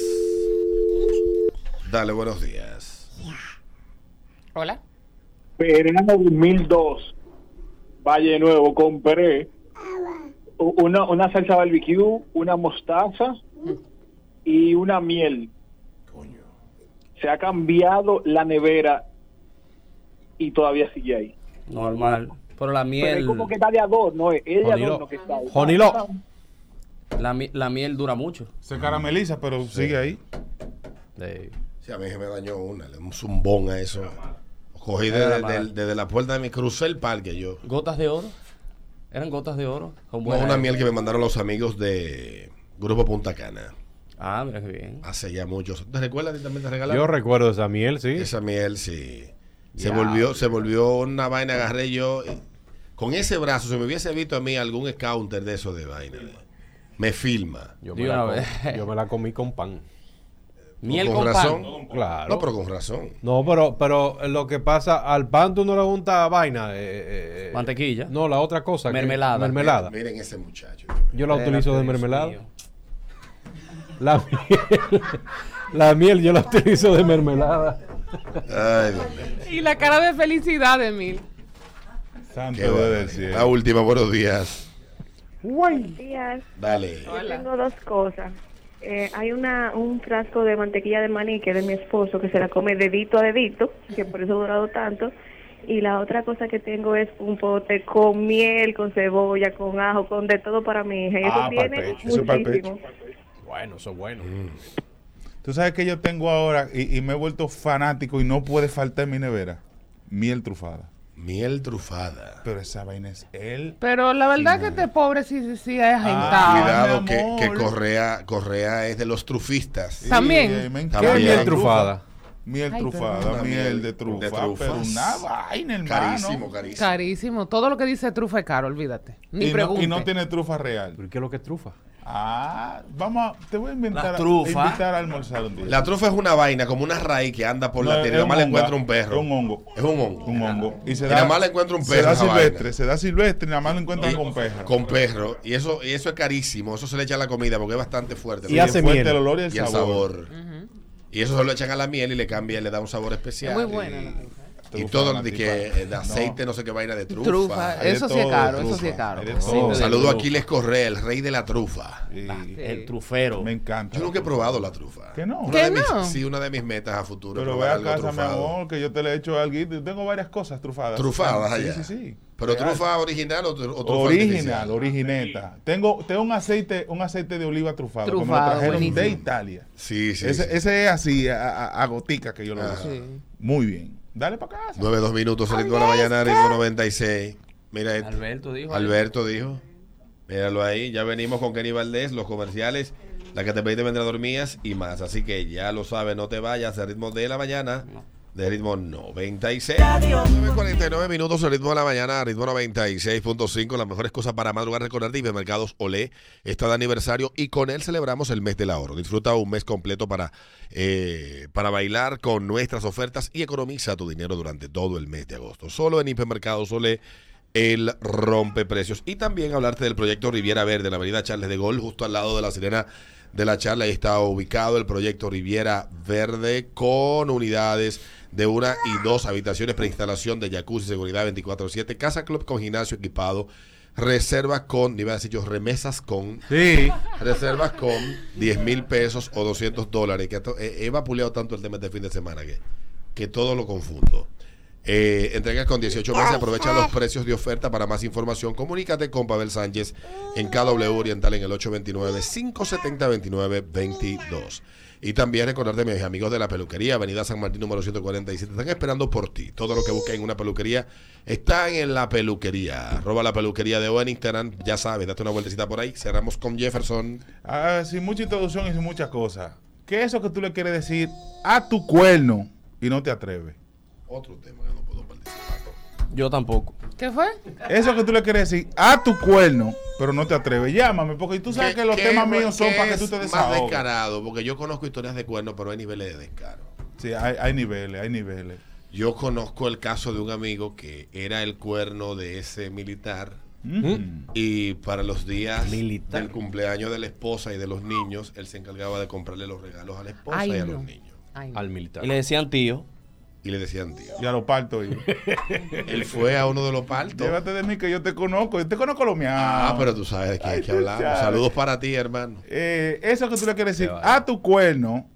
Speaker 1: Dale, buenos días.
Speaker 4: Hola.
Speaker 5: Verano 2002, Valle Nuevo, compré una, una salsa barbecue, una mostaza y una miel. Se ha cambiado la nevera y todavía sigue ahí.
Speaker 3: Normal. Pero la
Speaker 5: Pero
Speaker 3: miel.
Speaker 5: es como que está de adorno, es el de
Speaker 3: Jonilo.
Speaker 5: adorno que está ahí.
Speaker 2: Jonilo.
Speaker 3: La, mi- la miel dura mucho.
Speaker 11: Se carameliza, pero sigue ahí.
Speaker 1: Sí, a mí se me dañó una, le- un zumbón a eso. Cogí desde, la puerta de mi crucé el parque yo.
Speaker 3: ¿Gotas de oro? ¿Eran gotas de oro?
Speaker 1: No, una miel que me mandaron los amigos de Grupo Punta Cana.
Speaker 3: Ah, mira qué bien.
Speaker 1: Hace ya muchos. ¿Te recuerdas que también te regalaron?
Speaker 2: Yo recuerdo esa miel, sí.
Speaker 1: Esa miel, sí. Se
Speaker 2: Ya.
Speaker 1: volvió, se volvió una vaina, agarré yo. eh, Con ese brazo, si me hubiese visto a mí algún counter de eso de vaina, me filma.
Speaker 2: Me, la yo me la comí con pan.
Speaker 3: Miel
Speaker 1: con
Speaker 3: con,
Speaker 1: razón.
Speaker 3: pan.
Speaker 2: Claro.
Speaker 1: No, pero con razón.
Speaker 2: No, pero, pero lo que pasa, al pan tú no le juntas vaina. eh, eh,
Speaker 3: Mantequilla.
Speaker 2: No, la otra cosa. que-
Speaker 3: Mermelada.
Speaker 2: mermelada.
Speaker 1: Miren ese muchacho.
Speaker 2: Yo la
Speaker 3: Espérate,
Speaker 2: utilizo de mermelada. La miel, La miel yo la utilizo de mermelada.
Speaker 1: Ay.
Speaker 4: Y la cara de felicidad de Mil.
Speaker 11: Santo.
Speaker 1: La última, buenos días.
Speaker 15: Buenos días.
Speaker 1: Dale.
Speaker 15: Yo tengo dos cosas. Eh, hay una un frasco de mantequilla de maní que es de mi esposo que se la come dedito a dedito, que por eso ha durado tanto. Y la otra cosa que tengo es un pote con miel, con cebolla, con ajo, con de todo para mi hija. Y eso
Speaker 11: Ah,
Speaker 15: tiene
Speaker 11: pecho, eso pa'l pecho.
Speaker 15: muchísimo.
Speaker 2: Bueno, eso es bueno.
Speaker 11: Tú sabes que yo tengo ahora y, y me he vuelto fanático y no puede faltar en mi nevera. Miel trufada.
Speaker 1: Miel trufada.
Speaker 11: Pero esa vaina es él.
Speaker 4: Pero la verdad que este pobre sí, sí, sí es agentado.
Speaker 1: Ah, Cuidado que, que Correa, Correa es de los trufistas.
Speaker 4: También.
Speaker 1: También.
Speaker 2: ¿Qué miel trufada?
Speaker 11: Miel
Speaker 4: Ay,
Speaker 11: trufada, miel de trufa.
Speaker 1: de trufas.
Speaker 11: Pero una vaina, hermano.
Speaker 1: Carísimo, carísimo.
Speaker 4: Carísimo. Todo lo que dice trufa es caro, olvídate. Ni
Speaker 11: Y no, y no tiene trufa real.
Speaker 2: ¿Pero qué es lo que es trufa?
Speaker 11: Ah, vamos a, te voy a inventar
Speaker 3: La
Speaker 11: a-
Speaker 3: trufa.
Speaker 11: invitar a almorzar un día.
Speaker 1: La trufa es una vaina, como una raíz que anda por
Speaker 11: No,
Speaker 1: la tierra. y Nada más le encuentra un perro.
Speaker 11: es un hongo.
Speaker 1: Es un hongo.
Speaker 11: Un hongo. Y se
Speaker 1: Y
Speaker 11: da,
Speaker 1: nada más le encuentra un
Speaker 11: se
Speaker 1: perro
Speaker 11: da
Speaker 1: esa
Speaker 11: silvestre,
Speaker 1: vaina.
Speaker 11: se da silvestre y nada más lo encuentran con perra.
Speaker 1: Con perro. Y eso, y eso es carísimo. Eso se le echa a la comida porque es bastante fuerte.
Speaker 2: Y hace
Speaker 11: fuerte
Speaker 2: miel.
Speaker 11: el olor y el
Speaker 1: Y el
Speaker 11: sabor.
Speaker 1: sabor. Y eso se lo echan a la miel y le cambia, le da un sabor especial.
Speaker 4: Es muy
Speaker 1: y-
Speaker 4: buena la trufa.
Speaker 1: Y todo de que de aceite, no. sé qué vaina de trufa.
Speaker 4: Trufa.
Speaker 11: De
Speaker 4: Eso sí es caro,
Speaker 11: trufa.
Speaker 4: eso sí es caro.
Speaker 1: Saludo a. Aquiles Correa, el rey de la trufa.
Speaker 11: Y-
Speaker 3: El trufero.
Speaker 11: Me encanta.
Speaker 1: Yo nunca he probado la trufa.
Speaker 11: ¿Que no?
Speaker 1: Una
Speaker 4: ¿Que
Speaker 1: de mis-
Speaker 4: no?
Speaker 1: sí, una de mis metas a futuro. es
Speaker 11: Pero ve
Speaker 1: probar
Speaker 11: a
Speaker 1: algo
Speaker 11: casa, mi
Speaker 1: trufado.
Speaker 11: amor, que yo te le he hecho algo. Tengo varias cosas trufadas.
Speaker 1: Trufadas
Speaker 11: Sí,
Speaker 1: allá.
Speaker 11: Sí, sí.
Speaker 1: Pero
Speaker 11: Real.
Speaker 1: trufa original o, tru- o trufa
Speaker 11: Original,
Speaker 1: artificial?
Speaker 11: origineta. Tengo, tengo un aceite, un aceite de oliva trufado, que me lo trajeron
Speaker 4: buenísimo.
Speaker 11: de Italia.
Speaker 1: Sí, sí.
Speaker 11: ese,
Speaker 1: sí.
Speaker 11: ese es así, a, a- a gotica que yo lo uso.
Speaker 4: Sí.
Speaker 11: Muy bien. Dale para casa.
Speaker 1: 9, 2 minutos, ritmo de la mañana, ritmo 96. Mira esto.
Speaker 3: Alberto dijo.
Speaker 1: Alberto dijo. Míralo ahí. Ya venimos con Kenny Valdés, los comerciales, la que te pediste vendrá dormías y más. Así que ya lo sabes, no te vayas. El ritmo de la mañana, de ritmo 96. 9.49 minutos, el ritmo de la mañana, ritmo 96.5. Las mejores cosas para madrugar, recordar de Hipermercados Olé está de aniversario y con él celebramos el mes del ahorro. Disfruta un mes completo para, eh, para bailar con nuestras ofertas y economiza tu dinero durante todo el mes de agosto. Solo en Hipermercados Olé el rompe precios. Y también hablarte del proyecto Riviera Verde la avenida Charles de Gol, justo al lado de la sirena de la charla. Ahí está ubicado el proyecto Riviera Verde con unidades de una y dos habitaciones, preinstalación de jacuzzi, seguridad 24-7, casa club con gimnasio equipado. Reservas con, ni iba a decir yo, remesas con.
Speaker 11: Sí.
Speaker 1: Reservas con 10 mil pesos o 200 dólares. Que he, he vapuleado tanto el tema este fin de semana que, que todo lo confundo. Eh, entregas con 18 meses, aprovecha los precios de oferta. Para más información, comunícate con Pavel Sánchez en KW Oriental en el 829-570-2922. Y también recordarte, mis amigos de la peluquería, Avenida San Martín número 147, están esperando por ti. Todo lo que busquen en una peluquería están en la peluquería. Roba la peluquería de O en Instagram, ya sabes, date una vueltecita por ahí. Cerramos con Jefferson.
Speaker 11: Ah, sin mucha introducción y sin muchas cosas. ¿Qué es eso que tú le quieres decir a tu cuerno y no te atreves?
Speaker 1: Otro tema
Speaker 3: Yo tampoco.
Speaker 4: ¿Qué fue?
Speaker 11: Eso que tú le quieres decir a tu cuerno, pero no te atreves. Llámame, porque tú sabes
Speaker 1: ¿Qué-
Speaker 11: que los temas míos son para que tú te
Speaker 1: Más
Speaker 11: desahogues.
Speaker 1: descarado, porque yo conozco historias de cuernos, pero hay niveles de descaro.
Speaker 11: Sí, hay, hay niveles, hay niveles.
Speaker 1: Yo conozco el caso de un amigo que era el cuerno de ese militar
Speaker 11: Mm.
Speaker 1: y para los días
Speaker 2: Militar.
Speaker 1: del cumpleaños de la esposa y de los niños, él se encargaba de comprarle los regalos a la esposa
Speaker 4: Ay,
Speaker 1: y a
Speaker 4: no.
Speaker 1: los niños.
Speaker 4: Ay, no.
Speaker 2: Al militar.
Speaker 3: Y le decían tío.
Speaker 1: Y le decían, tío.
Speaker 11: Y a los partos. y-
Speaker 1: Él fue a uno de los partos.
Speaker 11: Llévate de mí que yo te conozco. Yo te conozco lo mío.
Speaker 1: Ah, pero tú sabes de qué hay
Speaker 11: Ay,
Speaker 1: que hablar. Saludos para ti, hermano.
Speaker 11: Eh, eso que tú le quieres decir a tu cuerno,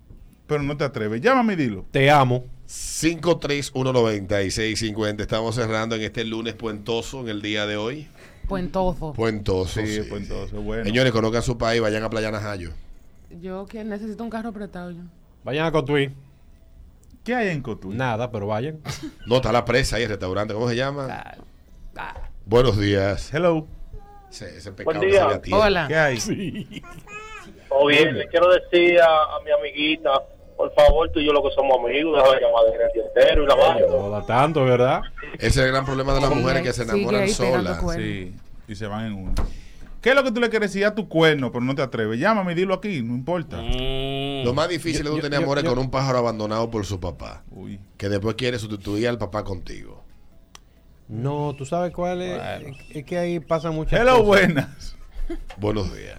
Speaker 11: pero no te atreves. Llámame y dilo.
Speaker 2: Te amo.
Speaker 1: 5319650. Estamos cerrando en este lunes puentoso en el día de hoy.
Speaker 4: Puentoso.
Speaker 1: Puentoso.
Speaker 11: Sí,
Speaker 1: sí, sí.
Speaker 11: entonces, bueno.
Speaker 1: Señores, conozcan su país, vayan a Playa Najayo.
Speaker 4: Yo que necesito un carro apretado yo.
Speaker 2: Vayan a Cotuí.
Speaker 11: ¿Qué hay en Cotuí?
Speaker 2: Nada, pero vayan.
Speaker 1: No, está la presa ahí, el restaurante. ¿Cómo se llama?
Speaker 3: Ah, ah.
Speaker 1: Buenos días.
Speaker 11: Hello.
Speaker 1: Ese, ese pecado
Speaker 12: Buen día.
Speaker 4: Hola.
Speaker 11: ¿Qué hay?
Speaker 12: O bien, le quiero decir a, a mi amiguita, por favor, tú y yo lo que somos amigos, déjame llamar el día entero y la vaina.
Speaker 2: No da tanto, ¿verdad?
Speaker 1: Ese es el gran problema de las mujeres que se enamoran solas.
Speaker 11: Sí, y se van en uno. ¿Qué es lo que tú le quieres decir a tu cuerno, pero no te atreves? Llámame y dilo aquí, no importa.
Speaker 3: Mm.
Speaker 1: Lo más difícil
Speaker 2: Yo-
Speaker 1: es
Speaker 2: yo-
Speaker 1: tener amores
Speaker 2: yo-
Speaker 1: con un pájaro abandonado por su papá,
Speaker 11: Uy.
Speaker 1: que después quiere sustituir al papá contigo.
Speaker 2: No, tú sabes cuál es. Es que ahí pasan muchas
Speaker 11: Hello,
Speaker 2: cosas.
Speaker 11: buenas.
Speaker 1: Buenos días.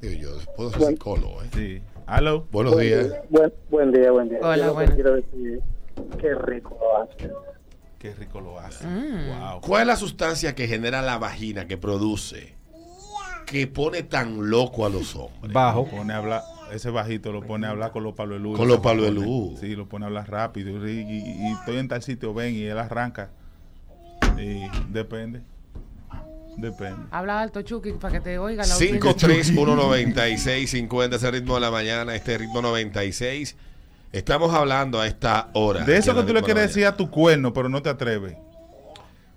Speaker 1: Digo yo, puedo ser psicólogo, ¿eh?
Speaker 11: Sí. Aló.
Speaker 1: Buenos días.
Speaker 16: Buen, buen día, buen día.
Speaker 4: Hola, buenas.
Speaker 16: quiero decir, qué rico lo hace.
Speaker 11: Qué rico lo hace.
Speaker 4: Mm.
Speaker 11: Wow.
Speaker 1: ¿Cuál es la sustancia que genera la vagina, que produce, que pone tan loco a los hombres?
Speaker 2: Bajo.
Speaker 11: Pone a hablar, ese bajito lo pone a hablar con los luz.
Speaker 1: Con los luz.
Speaker 11: Sí, lo pone a hablar rápido. Y, y- y estoy en tal sitio, ven, y él arranca. Y depende. Depende.
Speaker 4: Habla alto, Chucky, para que te oiga la audiencia.
Speaker 1: 5319650, ese ritmo de la mañana, este ritmo 96. Estamos hablando a esta hora.
Speaker 11: De eso que tú le quieres
Speaker 1: de
Speaker 11: decir a tu cuerno, pero no te atreves.
Speaker 1: la.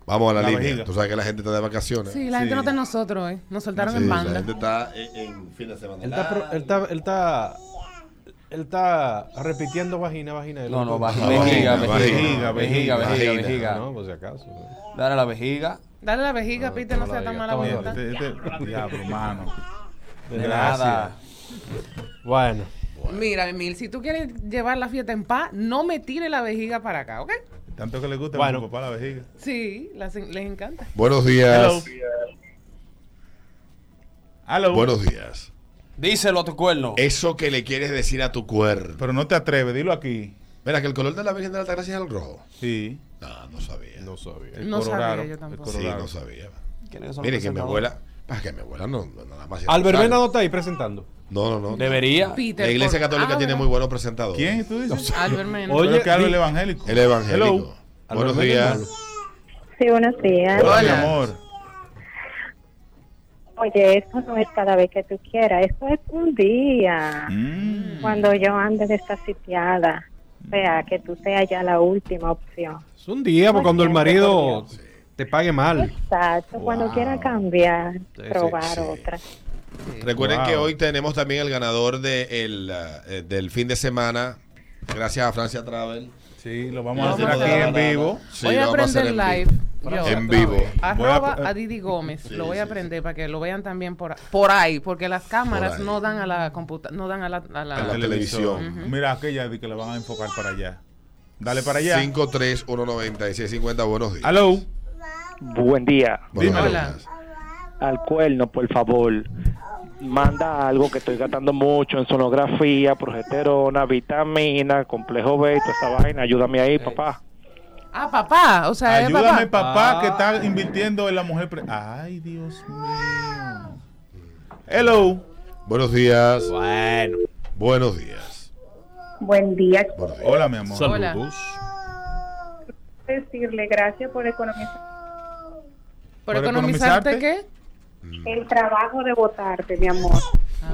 Speaker 1: Vamos a la,
Speaker 11: La
Speaker 1: línea.
Speaker 11: vejiga.
Speaker 1: Tú sabes que la gente está de vacaciones.
Speaker 4: Sí, la gente no está en nosotros, ¿eh? Nos soltaron
Speaker 1: Sí,
Speaker 4: en
Speaker 1: la
Speaker 4: banda.
Speaker 1: gente está en, en fin de semana.
Speaker 2: Él está, pro- él está, él está, él está repitiendo vagina, vagina.
Speaker 3: No, no,
Speaker 2: vagina,
Speaker 3: vejiga,
Speaker 11: Vagina,
Speaker 3: vejiga,
Speaker 11: vejiga,
Speaker 3: vejiga, vejiga.
Speaker 2: No, por si acaso.
Speaker 3: Dale a la vejiga.
Speaker 4: Dale la vejiga, Peter, no
Speaker 2: toma
Speaker 4: sea
Speaker 2: la
Speaker 4: tan mala
Speaker 2: la
Speaker 4: voluntad.
Speaker 11: Este- este- diablo, mano.
Speaker 3: De
Speaker 11: Gracias.
Speaker 3: nada.
Speaker 2: Bueno,
Speaker 4: Mira, Emil, si tú quieres llevar la fiesta en paz, no me tire la vejiga para acá, ¿ok?
Speaker 11: Tanto que le gusta
Speaker 2: Bueno.
Speaker 11: a mi papá la vejiga.
Speaker 4: Sí, las- les encanta.
Speaker 1: Buenos días.
Speaker 11: Aló.
Speaker 1: Buenos días.
Speaker 3: Díselo a tu cuerno.
Speaker 1: Eso que le quieres decir a tu cuerpo.
Speaker 11: Pero no te atreves, dilo aquí.
Speaker 1: Mira, que el color de la Virgen de la Altagracia es el rojo.
Speaker 11: Sí.
Speaker 1: No, no sabía.
Speaker 2: no sabía.
Speaker 11: El
Speaker 4: No sabía
Speaker 11: raro,
Speaker 4: yo
Speaker 11: el
Speaker 4: tampoco.
Speaker 1: Sí, no sabía.
Speaker 3: ¿Quiénes son
Speaker 1: Mire,
Speaker 3: los
Speaker 1: que mi abuela. Para que mi abuela no, no nada más.
Speaker 2: Albermena no está ahí presentando.
Speaker 1: No, no, no.
Speaker 3: Debería.
Speaker 4: Peter,
Speaker 1: La iglesia católica
Speaker 4: ah,
Speaker 1: tiene muy buenos presentadores.
Speaker 11: ¿Quién tú dices?
Speaker 4: Albert Mena.
Speaker 2: Oye,
Speaker 11: que habla
Speaker 2: di-
Speaker 11: el evangélico.
Speaker 1: El evangélico.
Speaker 11: Hello.
Speaker 1: Buenos días.
Speaker 14: Sí, buenos días.
Speaker 11: Hola, mi amor.
Speaker 14: Oye, esto no es cada vez que tú quieras, esto es un día.
Speaker 11: Mm.
Speaker 14: Cuando yo ande desasitiada. O sea, que tú seas ya la última opción.
Speaker 2: Es un día porque cuando el marido te pague mal.
Speaker 14: Exacto, cuando quiera cambiar,
Speaker 2: Sí,
Speaker 14: probar
Speaker 1: sí, sí.
Speaker 14: otra.
Speaker 1: Recuerden
Speaker 11: Wow.
Speaker 1: que hoy tenemos también el ganador de el, eh, del fin de semana. Gracias a Francia Travel.
Speaker 11: Sí, lo vamos a hacer aquí en vivo.
Speaker 1: Sí,
Speaker 4: voy a aprender
Speaker 1: en
Speaker 4: live. yo.
Speaker 1: En vivo.
Speaker 4: Arroba
Speaker 11: a-
Speaker 4: a Didi Gómez.
Speaker 1: Sí,
Speaker 4: lo voy a
Speaker 1: sí,
Speaker 4: aprender para que lo vean también por, por ahí, porque las cámaras no dan a la computa no dan a la, a la-
Speaker 1: A la televisión.
Speaker 11: Mira aquella que la van a enfocar para allá. Dale para allá.
Speaker 1: 5319650. Buenos días.
Speaker 11: Aló.
Speaker 13: Buen día.
Speaker 1: Buenos
Speaker 4: Dímelo.
Speaker 1: días.
Speaker 13: Al cuerno, por favor. Manda algo que estoy gastando mucho en sonografía, progesterona, vitamina, complejo B, toda esa vaina. Ayúdame ahí, papá.
Speaker 4: Ah, papá, o sea, es
Speaker 11: Ayúdame,
Speaker 4: papá.
Speaker 11: papá,
Speaker 2: Ah.
Speaker 11: que está invirtiendo en la mujer. pre- Ay, Dios mío. Hello.
Speaker 1: Buenos días.
Speaker 2: Bueno.
Speaker 1: Buenos días.
Speaker 14: Buen día.
Speaker 1: Buenos días.
Speaker 11: Hola, mi amor.
Speaker 4: Hola.
Speaker 2: Saludos.
Speaker 14: Decirle gracias por economizar
Speaker 4: ¿Por,
Speaker 11: ¿Por
Speaker 4: economizarte
Speaker 11: economizarte?
Speaker 4: qué?
Speaker 14: El trabajo de votarte, mi amor.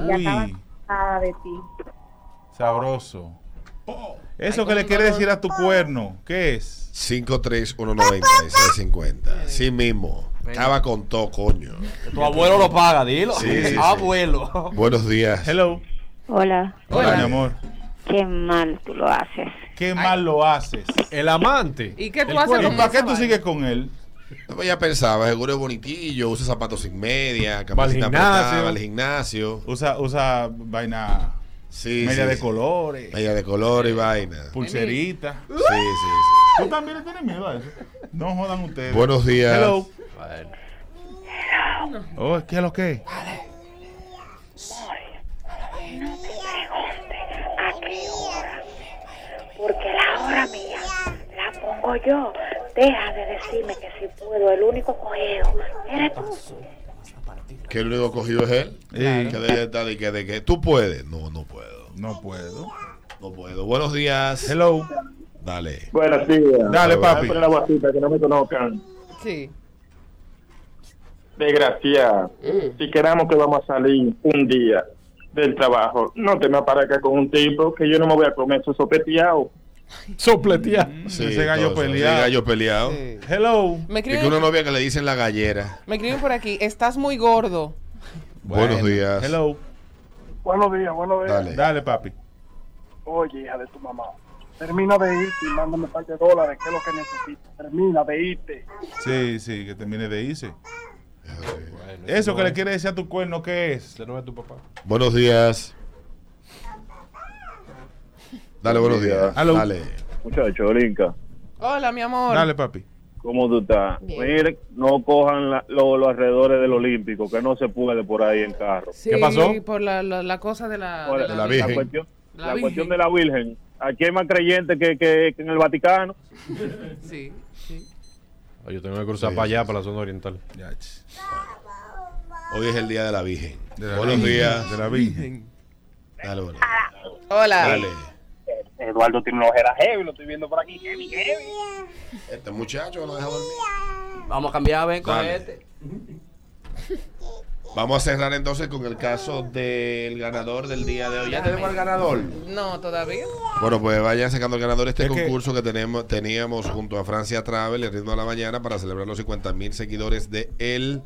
Speaker 14: Ya estaba de ti.
Speaker 11: sabroso. Eso que le quiere decir a tu cuerno, ¿qué es?
Speaker 1: 5319650. Sí mismo. Acaba con todo, coño.
Speaker 3: Tu abuelo lo paga, dilo.
Speaker 1: Sí, sí, sí.
Speaker 3: Abuelo.
Speaker 1: Buenos días.
Speaker 11: Hello.
Speaker 14: Hola.
Speaker 11: Hola, mi amor.
Speaker 14: Qué mal tú lo haces.
Speaker 11: Qué mal lo haces.
Speaker 2: El amante.
Speaker 4: ¿Y qué tú haces
Speaker 2: cuerno.
Speaker 11: ¿Y
Speaker 4: con
Speaker 11: para qué tú sigues con él?
Speaker 1: Pues ya pensaba, seguro es bonitillo, usa zapatos sin media,
Speaker 2: Va al
Speaker 1: camiseta
Speaker 2: gimnasio.
Speaker 1: apretada, va al gimnasio.
Speaker 11: Usa, usa vaina
Speaker 1: Sí,
Speaker 11: media
Speaker 1: sí,
Speaker 11: de
Speaker 1: sí.
Speaker 11: colores,
Speaker 1: Media de color y vaina.
Speaker 11: pulserita.
Speaker 1: Sí, sí, sí.
Speaker 11: ¿Tú también le tienes miedo a eso? No jodan ustedes.
Speaker 1: Buenos días.
Speaker 11: Hello. Oh, ¿qué es lo que?
Speaker 14: No te preguntes a qué hora. Porque la hora mía la pongo yo. Deja de decirme que si puedo. El único cogido eres tú.
Speaker 1: Que el único cogido es él.
Speaker 11: Sí.
Speaker 1: Que deje de estar de que, de que tú puedes. No, no puedo.
Speaker 11: No puedo.
Speaker 1: No puedo. Buenos días.
Speaker 11: Hello.
Speaker 1: Dale.
Speaker 16: Buenos días.
Speaker 11: Dale, papi.
Speaker 16: Poner la que no me conozcan.
Speaker 4: Sí.
Speaker 16: Desgraciado. Si queramos que vamos a salir un día del trabajo, no te me aparezcas con un tipo que yo no me voy a comer eso sopeteado.
Speaker 2: Sopletea.
Speaker 1: Sí,
Speaker 11: Ese gallo
Speaker 1: todo
Speaker 11: peleado.
Speaker 1: Ese gallo peleado.
Speaker 4: Sí.
Speaker 11: Hello.
Speaker 4: Me
Speaker 1: Y que
Speaker 4: escriben,
Speaker 1: una novia que le dicen la gallera.
Speaker 4: me escriben por aquí, estás muy gordo.
Speaker 1: Buenos
Speaker 11: Bueno.
Speaker 1: días.
Speaker 11: Hello.
Speaker 17: Buenos días, buenos días.
Speaker 1: Dale.
Speaker 11: Dale, papi.
Speaker 17: Oye, hija de tu mamá. Termina de irte y mándame un par de dólares, que es lo que necesitas. Termina de irte.
Speaker 11: Sí, sí, que termine de irse.
Speaker 2: Bueno,
Speaker 11: Eso
Speaker 2: no
Speaker 11: que le
Speaker 2: es-
Speaker 11: quiere decir a tu cuerno, ¿qué es?
Speaker 2: ese no es tu papá.
Speaker 1: Buenos días. Dale, buenos días.
Speaker 11: Aló.
Speaker 1: Dale.
Speaker 16: Muchacho, Olinka.
Speaker 4: Hola, mi amor.
Speaker 11: Dale, papi.
Speaker 18: ¿Cómo tú estás? Mire, no cojan la- lo- los alrededores del Olímpico, que no se puede por ahí en carro.
Speaker 4: Sí, por la, la, la cosa de la,
Speaker 18: Por
Speaker 4: de
Speaker 18: la, cuestión,
Speaker 4: La
Speaker 18: la
Speaker 4: Virgen.
Speaker 18: cuestión de la Virgen. Aquí hay más creyentes que, que- que en el Vaticano.
Speaker 4: Sí, sí.
Speaker 2: Yo tengo que cruzar para allá, para la zona oriental.
Speaker 1: Hoy es el día de la Virgen.
Speaker 11: De la
Speaker 1: Buenos
Speaker 11: Virgen,
Speaker 1: días.
Speaker 11: de la Virgen.
Speaker 1: Dale, bueno.
Speaker 4: Hola.
Speaker 1: Dale.
Speaker 5: Eduardo tiene una ojera heavy, lo estoy viendo por aquí. Heavy, heavy.
Speaker 1: Este muchacho no deja dormir.
Speaker 3: Vamos a cambiar, ven con este.
Speaker 1: Vamos a cerrar entonces con el caso del ganador del día de hoy. ¿Ya tenemos al ganador?
Speaker 4: No, todavía.
Speaker 1: Bueno, pues vayan sacando el ganador este
Speaker 11: Es
Speaker 1: concurso que, tenemos, teníamos junto a Francia Travel, el ritmo de la mañana, para celebrar los 50 mil seguidores de él.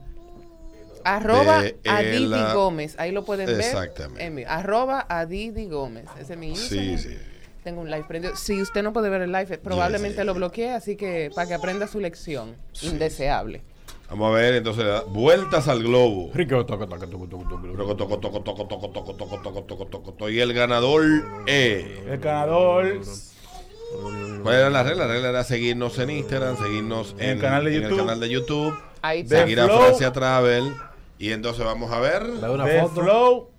Speaker 4: Arroba
Speaker 1: De
Speaker 4: a
Speaker 1: el,
Speaker 4: Didi Gómez. Ahí lo pueden ver.
Speaker 1: Exactamente.
Speaker 4: en mi- arroba a Didi Gómez. Ese es mi
Speaker 1: Sí,
Speaker 4: Instagram.
Speaker 1: sí.
Speaker 4: Tengo un live prendido. Si usted no puede ver el live, probablemente lo bloquee, así que para que aprenda su lección indeseable.
Speaker 1: Vamos a ver, entonces, vueltas al globo. Y el ganador es.
Speaker 11: El ganador.
Speaker 1: La regla era seguirnos en Instagram, seguirnos en,
Speaker 11: el canal de YouTube.
Speaker 1: Canal de YouTube seguir a Francia Travel. Y entonces vamos a ver.
Speaker 2: The
Speaker 11: Flow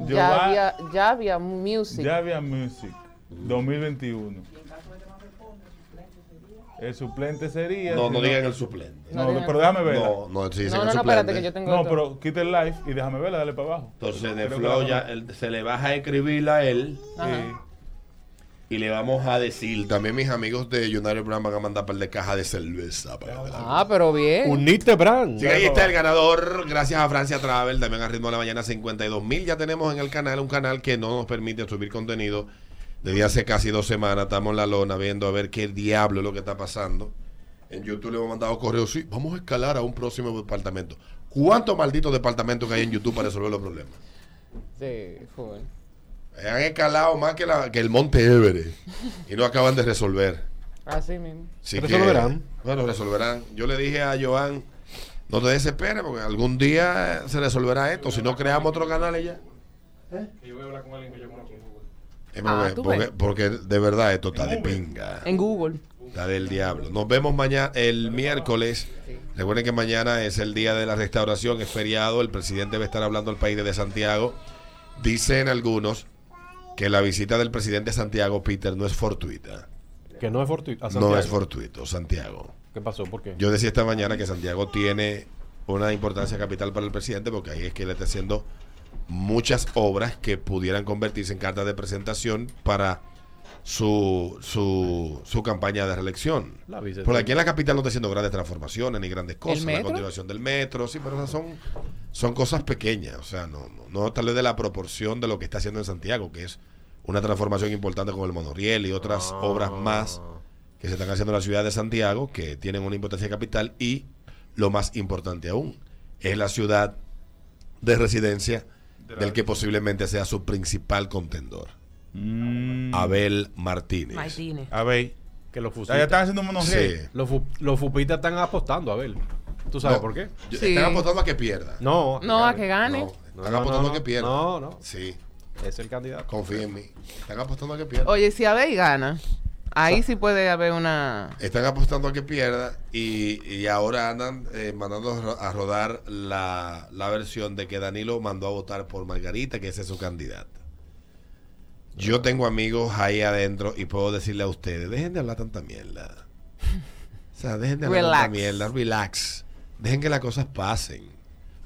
Speaker 4: ya había, ya había music.
Speaker 11: Javia Music 2021. El suplente sería.
Speaker 1: No, no digan el suplente.
Speaker 11: No, pero déjame verla.
Speaker 1: No, no, si dicen
Speaker 4: No, no, no,
Speaker 1: suplente.
Speaker 4: espérate que yo tengo
Speaker 11: No, pero quita el live y déjame verla, dale para abajo.
Speaker 1: Entonces de Flow ya se le baja a escribirla a él
Speaker 4: Ajá.
Speaker 1: Y le vamos a decir, también mis amigos de United Brand van a mandar par de cajas de cerveza para
Speaker 4: Ah, pero bien.
Speaker 2: Unite Brand.
Speaker 1: Sí, ahí está el ganador, gracias a Francia Travel, también a Ritmo de la Mañana 52 mil. Ya tenemos en el canal un canal que no nos permite subir contenido desde hace casi dos semanas. Estamos en la lona viendo a ver qué diablo es lo que está pasando. En YouTube le hemos mandado correos, sí, vamos a escalar a un próximo departamento. ¿Cuántos malditos departamentos que hay en YouTube para resolver los problemas?
Speaker 4: Sí, fue.
Speaker 1: Han escalado más que, la- que el Monte Everest y no acaban de resolver.
Speaker 4: Así mismo.
Speaker 1: Así
Speaker 2: Resolverán.
Speaker 1: que, bueno, resolverán. Yo le dije a Joan, no te desesperes porque algún día se resolverá esto. Si no creamos otro canal y ya. Eh,
Speaker 4: Ah,
Speaker 1: porque,
Speaker 4: tú
Speaker 1: porque,
Speaker 4: ves.
Speaker 1: porque de verdad esto está de pinga.
Speaker 4: En Google.
Speaker 1: Está del diablo. Nos vemos mañana, el miércoles. Recuerden que mañana es el día de la restauración, es feriado. El presidente va a estar hablando al país de Santiago. Dicen algunos que la visita del presidente Santiago, Peter, no es fortuita.
Speaker 2: Que no es fortuito.
Speaker 1: No es fortuito, Santiago.
Speaker 2: ¿Qué pasó? ¿Por qué?
Speaker 1: Yo decía esta mañana que Santiago tiene una importancia capital para el presidente porque ahí es que le está haciendo muchas obras que pudieran convertirse en cartas de presentación para su, su, su campaña de reelección. Porque aquí en la capital no está haciendo grandes transformaciones ni grandes cosas. La continuación del metro, sí, pero esas son, son cosas pequeñas. O sea, no, no, no tal vez de la proporción de lo que está haciendo en Santiago, que es una transformación importante como el monorriel y otras
Speaker 2: Ah.
Speaker 1: obras más que se están haciendo en la ciudad de Santiago, que tienen una importancia capital y, lo más importante aún, es la ciudad de residencia del que posiblemente sea su principal contendor,
Speaker 11: Mm.
Speaker 1: Abel Martínez.
Speaker 4: Martínez.
Speaker 11: A ver.
Speaker 2: Que los
Speaker 11: Ya
Speaker 2: fusitas.
Speaker 11: están haciendo un monorriel.
Speaker 1: Sí.
Speaker 2: Los, fu- los fupitas están apostando, a ver. ¿Tú sabes
Speaker 1: No,
Speaker 2: por qué?
Speaker 4: Sí.
Speaker 1: Están apostando a que pierda.
Speaker 2: No.
Speaker 4: No, a que gane.
Speaker 1: No, están
Speaker 2: no,
Speaker 1: apostando
Speaker 2: no,
Speaker 1: a que pierda.
Speaker 2: No, no.
Speaker 1: Sí,
Speaker 2: Es el candidato.
Speaker 1: confía en mí. Están apostando a que pierda.
Speaker 4: Oye, si Abel gana, ahí sí puede haber una.
Speaker 1: Están apostando a que pierda y, y ahora andan eh, mandando a ro- a rodar la, la versión de que Danilo mandó a votar por Margarita, que esa es su candidata. Yo tengo amigos ahí adentro y puedo decirle a ustedes, dejen de hablar tanta mierda. O sea, dejen de hablar tanta
Speaker 4: Relax.
Speaker 1: mierda, relax. Dejen que las cosas pasen.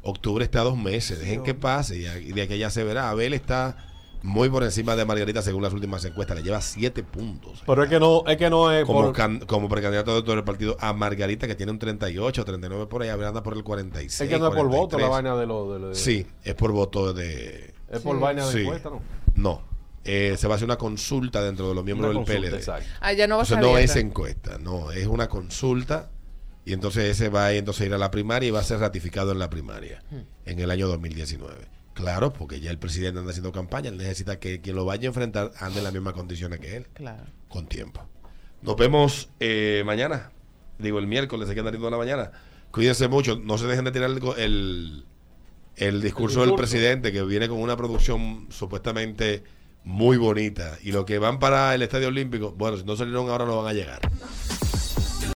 Speaker 1: Octubre está a dos meses, dejen que pase y, de aquí ya se verá. Abel está muy por encima de Margarita según las últimas encuestas, le lleva siete puntos
Speaker 2: Pero es que no, es que no es
Speaker 1: como,
Speaker 2: por-
Speaker 1: can- como precandidato de todo el partido a Margarita, que tiene un 38, 39 por ahí, anda por el 46.
Speaker 2: es que no es por voto
Speaker 1: 43.
Speaker 2: la vaina de lo de, lo de-
Speaker 1: Sí, es por voto de.
Speaker 2: Es por vaina de
Speaker 1: Sí.
Speaker 2: encuesta, ¿no?
Speaker 1: No. Eh, se va a hacer una consulta dentro de los miembros
Speaker 2: Una
Speaker 1: del
Speaker 2: consulta,
Speaker 1: PLD.
Speaker 2: exacto.
Speaker 4: Ah, ya no va a
Speaker 1: Entonces
Speaker 4: ser
Speaker 1: no es encuesta, no, es una consulta y entonces ese va a entonces ir a la primaria y va a ser ratificado en la primaria
Speaker 4: Hmm.
Speaker 1: en el año 2019. Claro, porque ya el presidente anda haciendo campaña, él necesita que quien lo vaya a enfrentar ande en las mismas condiciones que él,
Speaker 4: Claro.
Speaker 1: con tiempo. Nos vemos eh, mañana, digo el miércoles, aquí andan de la mañana. Cuídense mucho, no se dejen de tirar el, el, el discurso del presidente que viene con una producción supuestamente muy bonita y los que van para el Estadio Olímpico, bueno, si no salieron ahora no van a llegar.